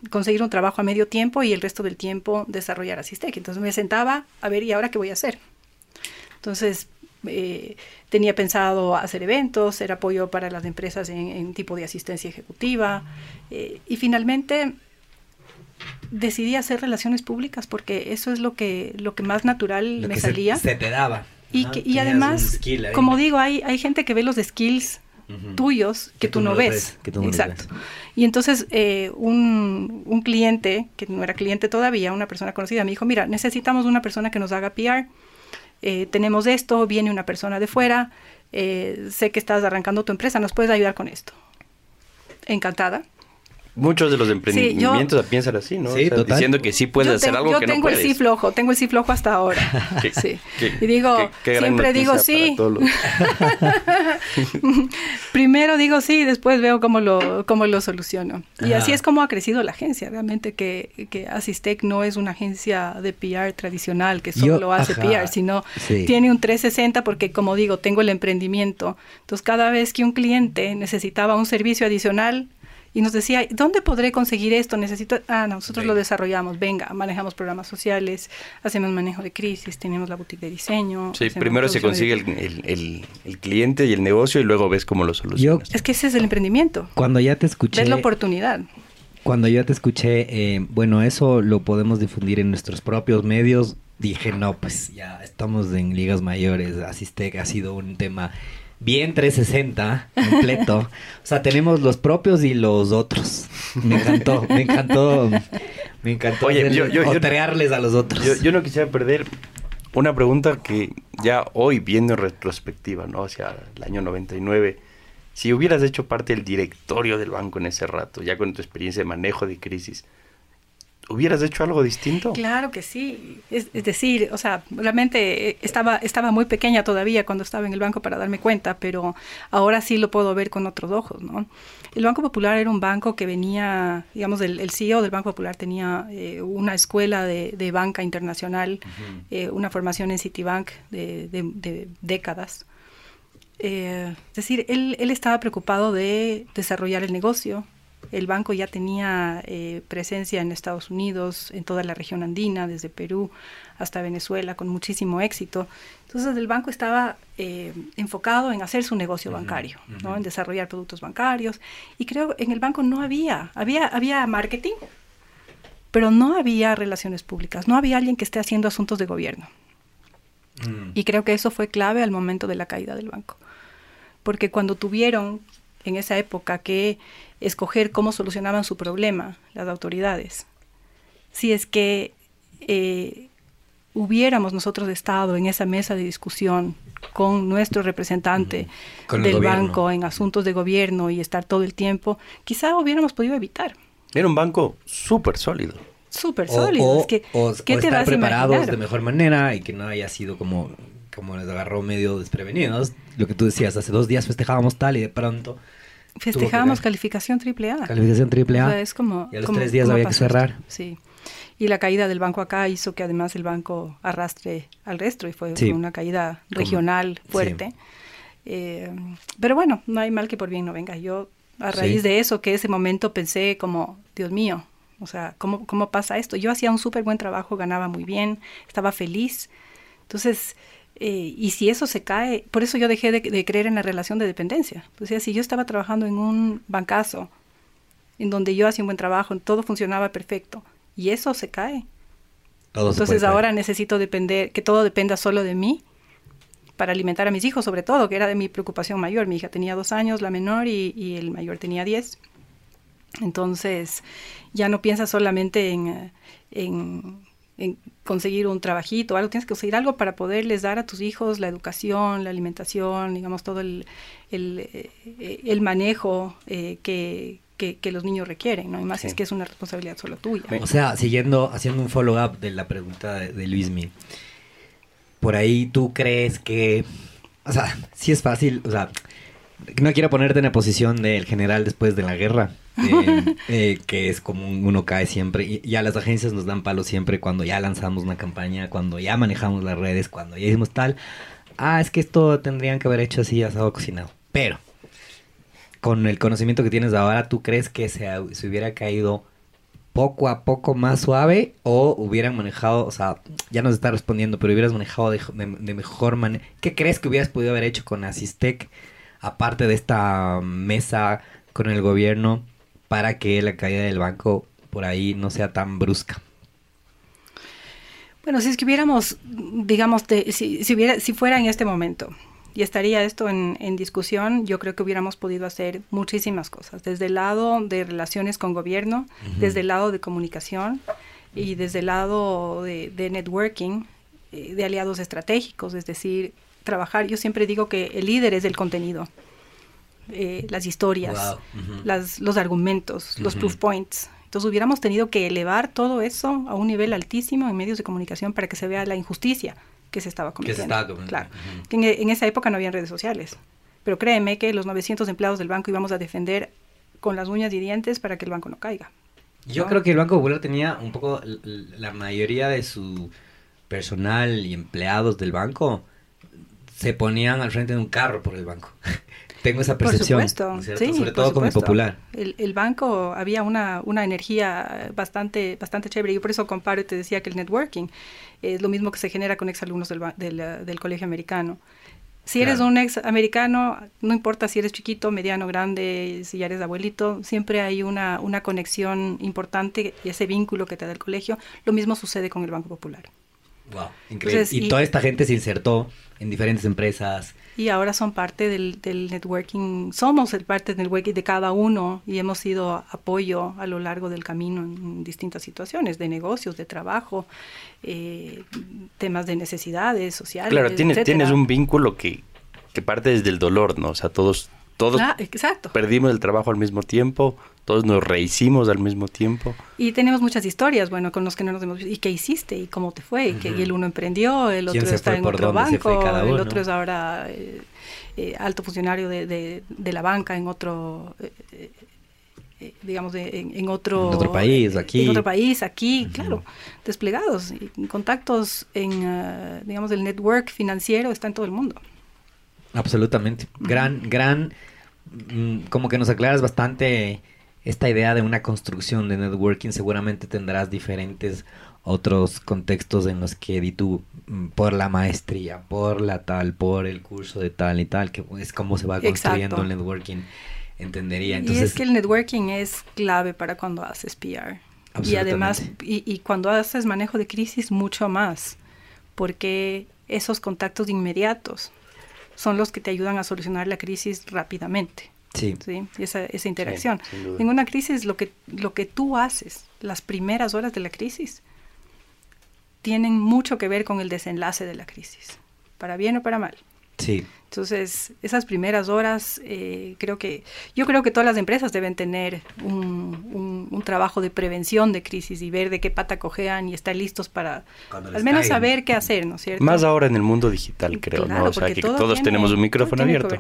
conseguir un trabajo a medio tiempo y el resto del tiempo desarrollar Asistec. Entonces me sentaba a ver, ¿y ahora qué voy a hacer? Entonces eh, tenía pensado hacer eventos, hacer apoyo para las empresas en, tipo de asistencia ejecutiva eh, y finalmente decidí hacer relaciones públicas porque eso es lo que, lo que más natural me salía. Se, te daba. Y, que, y además, como digo, hay, hay gente que ve los skills tuyos que, tú, no ves. Exacto. Y entonces eh, un, un, cliente, que no era cliente todavía, una persona conocida, me dijo, mira, necesitamos una persona que nos haga PR eh, tenemos esto, viene una persona de fuera, eh, sé que estás arrancando tu empresa, ¿nos puedes ayudar con esto? Encantada. Muchos de los emprendimientos piensan así, ¿no? diciendo que sí puedes hacer algo que no puedes. Yo tengo el sí flojo, tengo el sí flojo hasta ahora. [LAUGHS] sí. y digo, siempre digo sí. [LAUGHS] Primero digo sí, después veo cómo lo, cómo lo soluciono. Y así es como ha crecido la agencia. Realmente que, que Asistec no es una agencia de PR tradicional que solo hace PR, sino tiene un 360 porque, como digo, tengo el emprendimiento. Entonces, cada vez que un cliente necesitaba un servicio adicional, y nos decía, ¿dónde podré conseguir esto? Necesito, ah, nosotros lo desarrollamos, venga, manejamos programas sociales, hacemos manejo de crisis, tenemos la boutique de diseño. Sí, primero se consigue el, el, cliente y el negocio y luego ves cómo lo solucionas. es que ese es el emprendimiento. Cuando ya te escuché... Es la oportunidad. Cuando ya te escuché, eh, bueno, eso lo podemos difundir en nuestros propios medios. Dije, no, pues ya estamos en ligas mayores. Asistec ha sido un tema bien 360, completo. [LAUGHS] o sea, tenemos los propios y los otros. Me encantó, me encantó, me encantó Oye, yo, yo, a los otros. Yo, no quisiera perder una pregunta que ya hoy viendo en retrospectiva, ¿no? Hacia el año 99, si hubieras hecho parte del directorio del banco en ese rato, ya con tu experiencia de manejo de crisis, ¿Hubieras hecho algo distinto? Claro que sí. Es, decir, o sea, realmente eh, estaba, estaba muy pequeña todavía cuando estaba en el banco para darme cuenta, pero ahora sí lo puedo ver con otros ojos, ¿no? El Banco Popular era un banco que venía, digamos, el, CEO del Banco Popular tenía eh, una escuela de, banca internacional, eh, una formación en Citibank de, de, décadas. es decir, él, él estaba preocupado de desarrollar el negocio, el banco ya tenía eh, presencia en Estados Unidos, en toda la región andina, desde Perú hasta Venezuela, con muchísimo éxito. Entonces el banco estaba eh, enfocado en hacer su negocio bancario, ¿no? en desarrollar productos bancarios. Y creo en el banco no había, había, había marketing, pero no había relaciones públicas, no había alguien que esté haciendo asuntos de gobierno. Mm. Y creo que eso fue clave al momento de la caída del banco. Porque cuando tuvieron en esa época que escoger cómo solucionaban su problema las autoridades. Si es que eh, hubiéramos nosotros estado en esa mesa de discusión con nuestro representante del banco en asuntos de gobierno y estar todo el tiempo, quizá hubiéramos podido evitar. Era un banco súper sólido. Súper sólido. O, que, estar preparados de mejor manera y que no haya sido como, como les agarró medio desprevenidos. Lo que tú decías, hace dos días festejábamos tal y de pronto Festejábamos calificación triple A. Calificación triple A. es como, y a los tres días había que cerrar. Sí. Y la caída del banco acá hizo que además el banco arrastre al resto y fue una caída regional fuerte. Eh, pero bueno, no hay mal que por bien no venga. Yo a raíz de eso, que ese momento pensé como, Dios mío, o sea, ¿cómo, cómo pasa esto? Yo hacía un súper buen trabajo, ganaba muy bien, estaba feliz. Entonces, eh, y si eso se cae, por eso yo dejé de, creer en la relación de dependencia. O sea, si yo estaba trabajando en un bancazo, en donde yo hacía un buen trabajo, todo funcionaba perfecto, y eso se cae. Entonces ahora necesito depender, que todo dependa solo de mí, para alimentar a mis hijos, sobre todo, que era de mi preocupación mayor. Mi hija tenía dos años, la menor, y, el mayor tenía diez. Entonces, ya no piensas solamente en, en, conseguir un trabajito, algo, tienes que conseguir algo para poderles dar a tus hijos la educación, la alimentación, digamos, todo el, el, eh, manejo eh, que, que, los niños requieren, ¿no? Y más es que es una responsabilidad solo tuya. O sea, siguiendo, haciendo un follow-up de la pregunta de, de Luismi, por ahí tú crees que, o sea, sí es fácil, o sea, no quiero ponerte en la posición del general después de la guerra, eh, [LAUGHS] eh, que es como uno cae siempre, y ya las agencias nos dan palo siempre cuando ya lanzamos una campaña, cuando ya manejamos las redes, cuando ya hicimos tal, ah, es que esto tendrían que haber hecho así, asado, cocinado, pero con el conocimiento que tienes ahora, ¿tú crees que se, se hubiera caído poco a poco más suave o hubieran manejado, o sea, ya nos está respondiendo, pero hubieras manejado de, mejor manera? ¿Qué crees que hubieras podido haber hecho con Asistec, aparte de esta mesa con el gobierno, para que la caída del banco por ahí no sea tan brusca? Bueno, si es que hubiéramos, digamos, si, si, hubiera, si fuera en este momento, y estaría esto en, discusión, yo creo que hubiéramos podido hacer muchísimas cosas, desde el lado de relaciones con gobierno, desde el lado de comunicación y desde el lado de, networking, eh, de aliados estratégicos, es decir, trabajar, yo siempre digo que el líder es el contenido, eh, las historias, los argumentos, los proof points. Entonces hubiéramos tenido que elevar todo eso a un nivel altísimo en medios de comunicación para que se vea la injusticia que se estaba cometiendo. Claro. en, esa época no había redes sociales. Pero créeme que los 900 empleados del banco íbamos a defender con las uñas y dientes para que el banco no caiga. Yo creo que el Banco Popular tenía un poco la mayoría de su personal y empleados del banco se ponían al frente de un carro por el banco. [LAUGHS] Tengo esa percepción. Por supuesto, sí, sobre todo popular. El, el, banco había una, una energía bastante, bastante chévere. Yo por eso comparo y te decía que el networking es lo mismo que se genera con exalumnos del, del, del colegio americano. Si eres un ex americano, no importa si eres chiquito, mediano, grande, si ya eres abuelito, siempre hay una, una conexión importante y ese vínculo que te da el colegio. Lo mismo sucede con el Banco Popular. Wow, increíble. y, toda esta gente se insertó en diferentes empresas. Y ahora son parte del, del networking, somos el parte del networking de cada uno y hemos sido apoyo a lo largo del camino en distintas situaciones, de negocios, de trabajo, eh, temas de necesidades sociales. Claro, tienes, tienes un vínculo que, que parte desde el dolor, ¿no? O sea, todos, todos exacto. perdimos el trabajo al mismo tiempo, todos nos rehicimos al mismo tiempo. Y tenemos muchas historias, bueno, con los que no nos hemos ¿Y qué hiciste? ¿Y cómo te fue? y, el uno emprendió, el otro está en otro banco, el otro es ahora eh, eh, alto funcionario de, de, la banca en otro... Eh, digamos, en, otro, en otro país, aquí. En otro país, aquí, claro, desplegados. Y contactos en, digamos, el network financiero está en todo el mundo. Absolutamente. Gran, gran, mm, como que nos aclaras bastante esta idea de una construcción de networking seguramente tendrás diferentes otros contextos en los que di tú mm, por la maestría, por la tal, por el curso de tal y tal, que es como se va construyendo el networking, entendería. Entonces, y es que el networking es clave para cuando haces PR. Y además, y, y cuando haces manejo de crisis, mucho más, porque esos contactos inmediatos son los que te ayudan a solucionar la crisis rápidamente. Sí. Esa, esa interacción. en una crisis, lo que, lo que tú haces, las primeras horas de la crisis, tienen mucho que ver con el desenlace de la crisis, para bien o para mal. Sí. Entonces, esas primeras horas, eh, creo que, yo creo que todas las empresas deben tener un, un, trabajo de prevención de crisis y ver de qué pata cojean y estar listos para al menos saber qué hacer, ¿no es cierto? Más ahora en el mundo digital, creo, ¿no? O sea, que todos tenemos un micrófono abierto.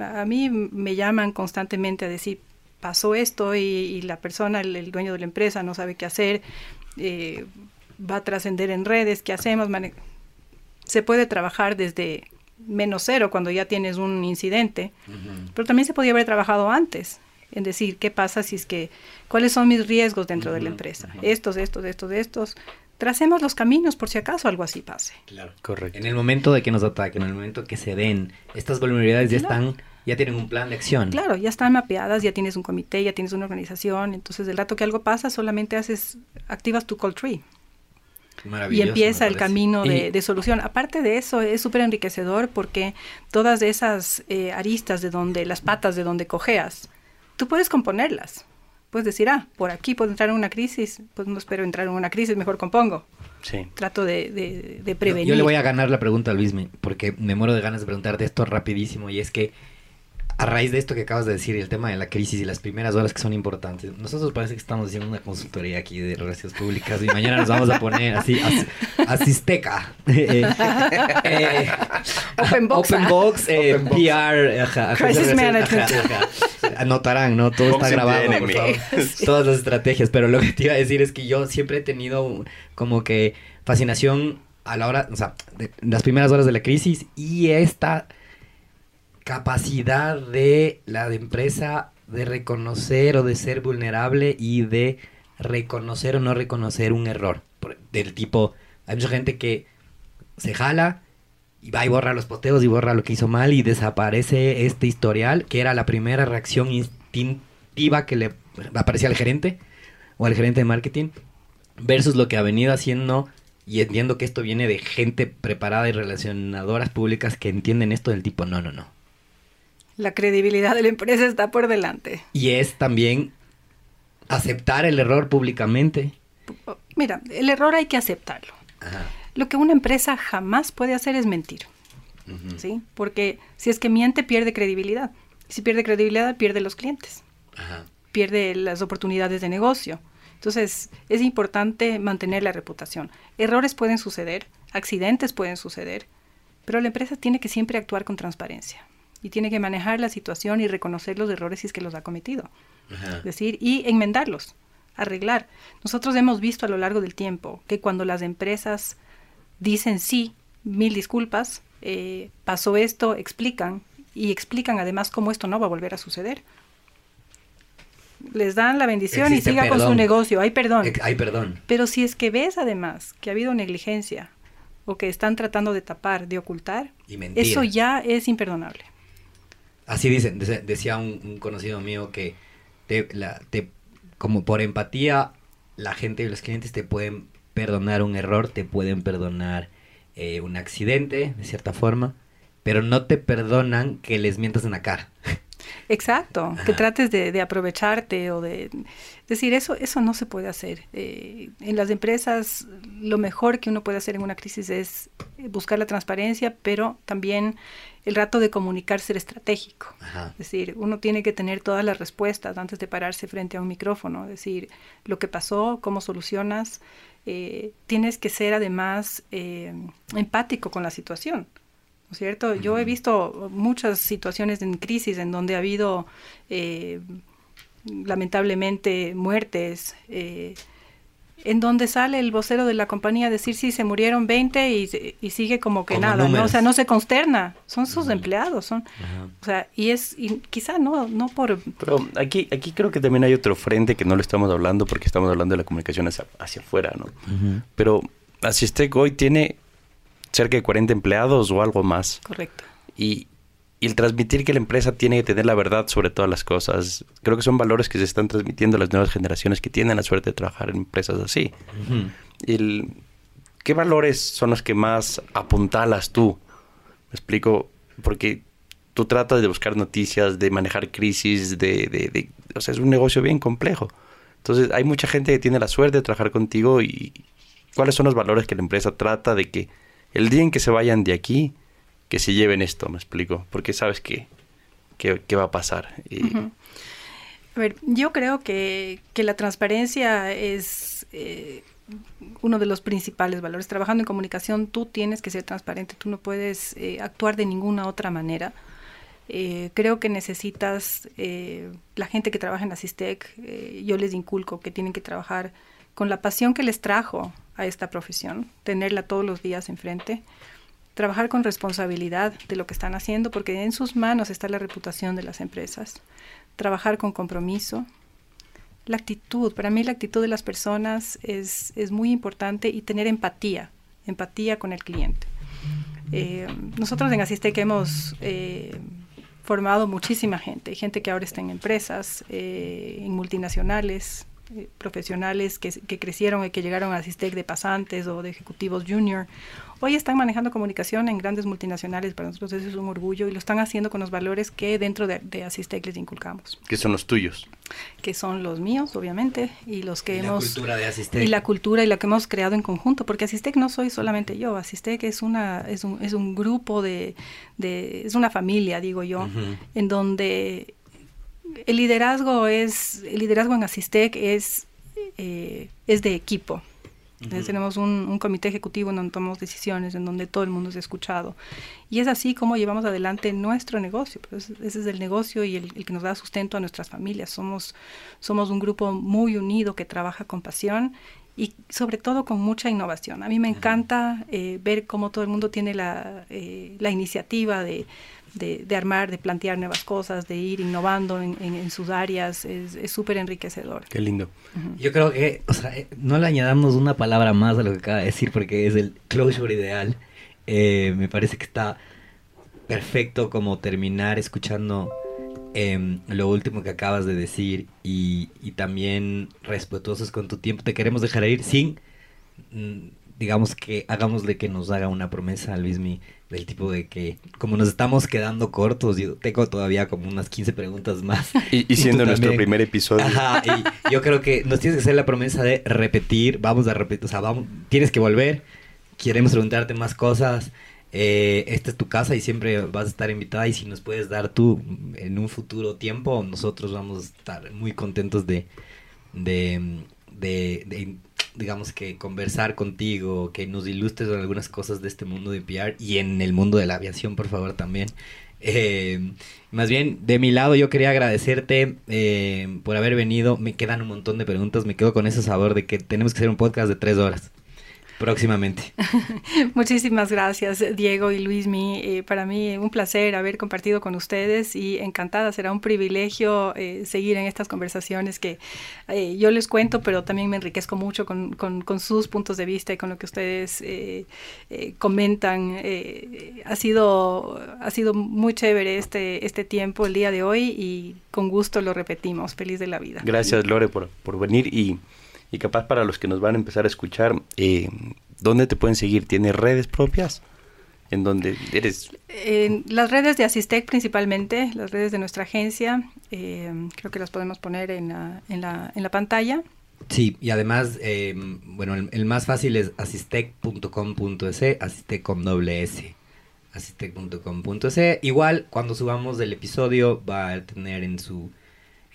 A mí me llaman constantemente a decir, pasó esto y, la persona, el, dueño de la empresa no sabe qué hacer, eh, va a trascender en redes, ¿qué hacemos? se puede trabajar desde menos cero cuando ya tienes un incidente, pero también se podía haber trabajado antes en decir qué pasa si es que, cuáles son mis riesgos dentro de la empresa, estos, estos, estos, estos. Tracemos los caminos por si acaso algo así pase. Claro, correcto. En el momento de que nos ataquen, en el momento que se den, estas vulnerabilidades ya están, ya tienen un plan de acción. Claro, ya están mapeadas, ya tienes un comité, ya tienes una organización, entonces el rato que algo pasa solamente haces, activas tu call tree. Y empieza el camino de, solución. Aparte de eso, es súper enriquecedor porque todas esas eh, aristas de donde, las patas de donde cojeas, tú puedes componerlas. Puedes decir, ah, por aquí puedo entrar en una crisis, pues no espero entrar en una crisis, mejor compongo. Sí. Trato de, de, prevenir. Yo, le voy a ganar la pregunta a Luismi, porque me muero de ganas de preguntar de esto rapidísimo, y es que a raíz de esto que acabas de decir, el tema de la crisis y las primeras horas que son importantes, nosotros parece que estamos haciendo una consultoría aquí de relaciones públicas y mañana nos vamos a poner así, asisteca. [LAUGHS] Eh, eh, open Box. Open Box, eh, PR. Crisis Management. Anotarán, ¿no? Todo está grabado, [LAUGHS] Todas las estrategias, pero lo que te iba a decir es que yo siempre he tenido como que fascinación a la hora, o sea, de las primeras horas de la crisis y esta capacidad de la empresa de reconocer o de ser vulnerable y de reconocer o no reconocer un error. Del tipo, hay mucha gente que se jala y va y borra los poteos y borra lo que hizo mal y desaparece este historial, que era la primera reacción instintiva que le aparecía al gerente o al gerente de marketing, versus lo que ha venido haciendo y entiendo que esto viene de gente preparada y relacionadoras públicas que entienden esto del tipo, no, no, no la credibilidad de la empresa está por delante. Y es también aceptar el error públicamente. Mira, el error hay que aceptarlo. Lo que una empresa jamás puede hacer es mentir. ¿sí? Porque si es que miente, pierde credibilidad. Si pierde credibilidad, pierde los clientes. Pierde las oportunidades de negocio. Entonces, es importante mantener la reputación. Errores pueden suceder, accidentes pueden suceder, pero la empresa tiene que siempre actuar con transparencia y tiene que manejar la situación y reconocer los errores si es que los ha cometido. Es decir, y enmendarlos, arreglar. Nosotros hemos visto a lo largo del tiempo que cuando las empresas dicen sí, mil disculpas, eh, pasó esto, explican y explican además cómo esto no va a volver a suceder. Les dan la bendición y siga con su negocio. Hay perdón. Hay perdón. Pero si es que ves además que ha habido negligencia o que están tratando de tapar, de ocultar, eso ya es imperdonable. Así dicen, decía un, conocido mío que te, como por empatía, la gente y los clientes te pueden perdonar un error, te pueden perdonar eh, un accidente, de cierta forma, pero no te perdonan que les mientas en la cara. [LAUGHS] Exacto, que trates de, aprovecharte o de decir eso, eso no se puede hacer. Eh, en las empresas lo mejor que uno puede hacer en una crisis es buscar la transparencia, pero también el rato de comunicar ser estratégico. Es decir, uno tiene que tener todas las respuestas antes de pararse frente a un micrófono, es decir, lo que pasó, cómo solucionas. Eh, tienes que ser además eh, empático con la situación. ¿no es cierto? Yo he visto muchas situaciones en crisis en donde ha habido eh, lamentablemente muertes, en donde sale el vocero de la compañía a decir sí, se murieron 20 y, y sigue como que nada, ¿no? O sea, no se consterna, son sus empleados, son, o sea, y es, y quizá no, no por... Pero aquí, aquí creo que también hay otro frente que no lo estamos hablando porque estamos hablando de la comunicación hacia, hacia afuera, ¿no? Pero Asistec hoy tiene cerca de 40 empleados o algo más. Correcto. Y, el transmitir que la empresa tiene que tener la verdad sobre todas las cosas, creo que son valores que se están transmitiendo a las nuevas generaciones que tienen la suerte de trabajar en empresas así. el, ¿Qué valores son los que más apuntalas tú? Me explico, porque tú tratas de buscar noticias, de manejar crisis, de, de, de, o sea, es un negocio bien complejo. Entonces, hay mucha gente que tiene la suerte de trabajar contigo y cuáles son los valores que la empresa trata de que el día en que se vayan de aquí, que se lleven esto, me explico, porque sabes que, que, va a pasar. A ver, yo creo que, que la transparencia es eh, uno de los principales valores. Trabajando en comunicación, tú tienes que ser transparente, tú no puedes eh, actuar de ninguna otra manera. Eh, creo que necesitas, la gente que trabaja en Asistec, yo les inculco que tienen que trabajar con la pasión que les trajo a esta profesión, tenerla todos los días enfrente, trabajar con responsabilidad de lo que están haciendo, porque en sus manos está la reputación de las empresas, trabajar con compromiso, la actitud, para mí la actitud de las personas es, es muy importante y tener empatía, empatía con el cliente. Eh, nosotros en Asistec hemos eh, formado muchísima gente, gente que ahora está en empresas, eh, en multinacionales, profesionales que, que, crecieron y que llegaron a Sistec de pasantes o de ejecutivos junior, hoy están manejando comunicación en grandes multinacionales. Para nosotros eso es un orgullo y lo están haciendo con los valores que dentro de, de Asistec les inculcamos. ¿Qué son los tuyos? Que son los míos, obviamente, y los que Y la hemos... cultura de Asistec. Y la cultura y lo que hemos creado en conjunto, porque Asistec no soy solamente yo, Asistec es, una, es, un, es un grupo de, de, es una familia, digo yo, en donde el liderazgo es, el liderazgo en Asistec es, eh, es de equipo. Entonces, tenemos un, un comité ejecutivo en donde tomamos decisiones, en donde todo el mundo es escuchado. Y es así como llevamos adelante nuestro negocio. Pues, ese es el negocio y el, el que nos da sustento a nuestras familias. Somos, somos un grupo muy unido que trabaja con pasión y sobre todo con mucha innovación. A mí me encanta eh, ver cómo todo el mundo tiene la, eh, la iniciativa de, de, de armar, de plantear nuevas cosas, de ir innovando en, en- en sus áreas. Es súper enriquecedor. Qué lindo. Yo creo que, o sea, eh, no le añadamos una palabra más a lo que acaba de decir porque es el closure ideal. Eh, me parece que está perfecto como terminar escuchando em, lo último que acabas de decir y, y también respetuosos con tu tiempo. Te queremos dejar ir sin, mm, digamos que hagámosle que nos haga una promesa a Luismi del tipo de que como nos estamos quedando cortos, yo tengo todavía como unas 15 preguntas más. [LAUGHS] Y, y siendo nuestro también. primer episodio. Ajá, y yo creo que nos tienes que hacer la promesa de repetir, vamos a repetir, o sea, vamos, tienes que volver, queremos preguntarte más cosas, eh, esta es tu casa y siempre vas a estar invitada y si nos puedes dar tú en un futuro tiempo, nosotros vamos a estar muy contentos de, de, de, de, digamos que conversar contigo, que nos ilustres en algunas cosas de este mundo de PR y en el mundo de la aviación, por favor, también. Eh, más bien, de mi lado, yo quería agradecerte eh, por haber venido. Me quedan un montón de preguntas. Me quedo con ese sabor de que tenemos que hacer un podcast de tres horas próximamente. [LAUGHS] Muchísimas gracias, Diego y Luismi. Eh, para mí un placer haber compartido con ustedes y encantada. Será un privilegio eh, seguir en estas conversaciones que eh, yo les cuento, pero también me enriquezco mucho con, con- con sus puntos de vista y con lo que ustedes eh, eh, comentan. Eh, ha, sido, ha sido muy chévere este, este tiempo, el día de hoy, y con gusto lo repetimos. Feliz de la vida. Gracias, Lore, por, por venir y, y capaz para los que nos van a empezar a escuchar, eh, ¿dónde te pueden seguir? ¿Tienes redes propias? En donde eres... En las redes de Asistec principalmente, las redes de nuestra agencia, eh, creo que las podemos poner en la, en la, en la pantalla. Sí, y además, eh, bueno, el, el más fácil es asistec.com.es, asistec con doble S, asistec.com.es. Igual, cuando subamos el episodio, va a tener en su,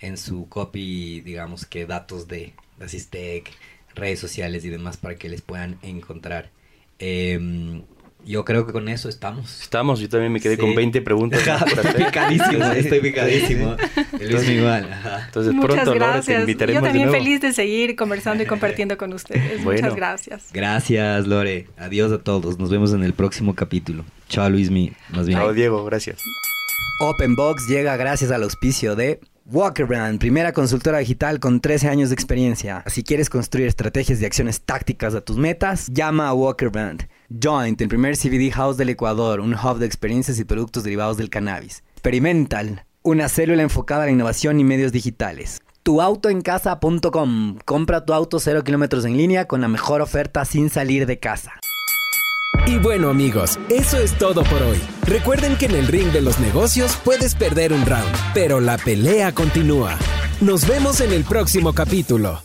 en su copy, digamos que datos de, de Asistec, redes sociales y demás para que les puedan encontrar. Eh, yo creo que con eso estamos. Estamos, yo también me quedé Sí. con 20 preguntas [LAUGHS] estoy picadísimo, estoy picadísimo. Luis igual. Entonces Muchas pronto, Lore, te gracias. invitaremos Yo de también nuevo. feliz de seguir conversando y compartiendo con ustedes. [LAUGHS] Bueno. Muchas gracias. Gracias, Lore. Adiós a todos. Nos vemos en el próximo capítulo. Chao, Luismi. Más bien. Chao, Diego, gracias. Openbox llega gracias al auspicio de Walker Brand, primera consultora digital con 13 años de experiencia. Si quieres construir estrategias y acciones tácticas a tus metas, llama a Walker Brand. Joint, el primer CBD house del Ecuador, un hub de experiencias y productos derivados del cannabis. Experimental, una célula enfocada a la innovación y medios digitales. Tuautoencasa.com, compra tu auto 0 kilómetros en línea con la mejor oferta sin salir de casa. Y bueno amigos, eso es todo por hoy. Recuerden que en el ring de los negocios puedes perder un round, pero la pelea continúa. Nos vemos en el próximo capítulo.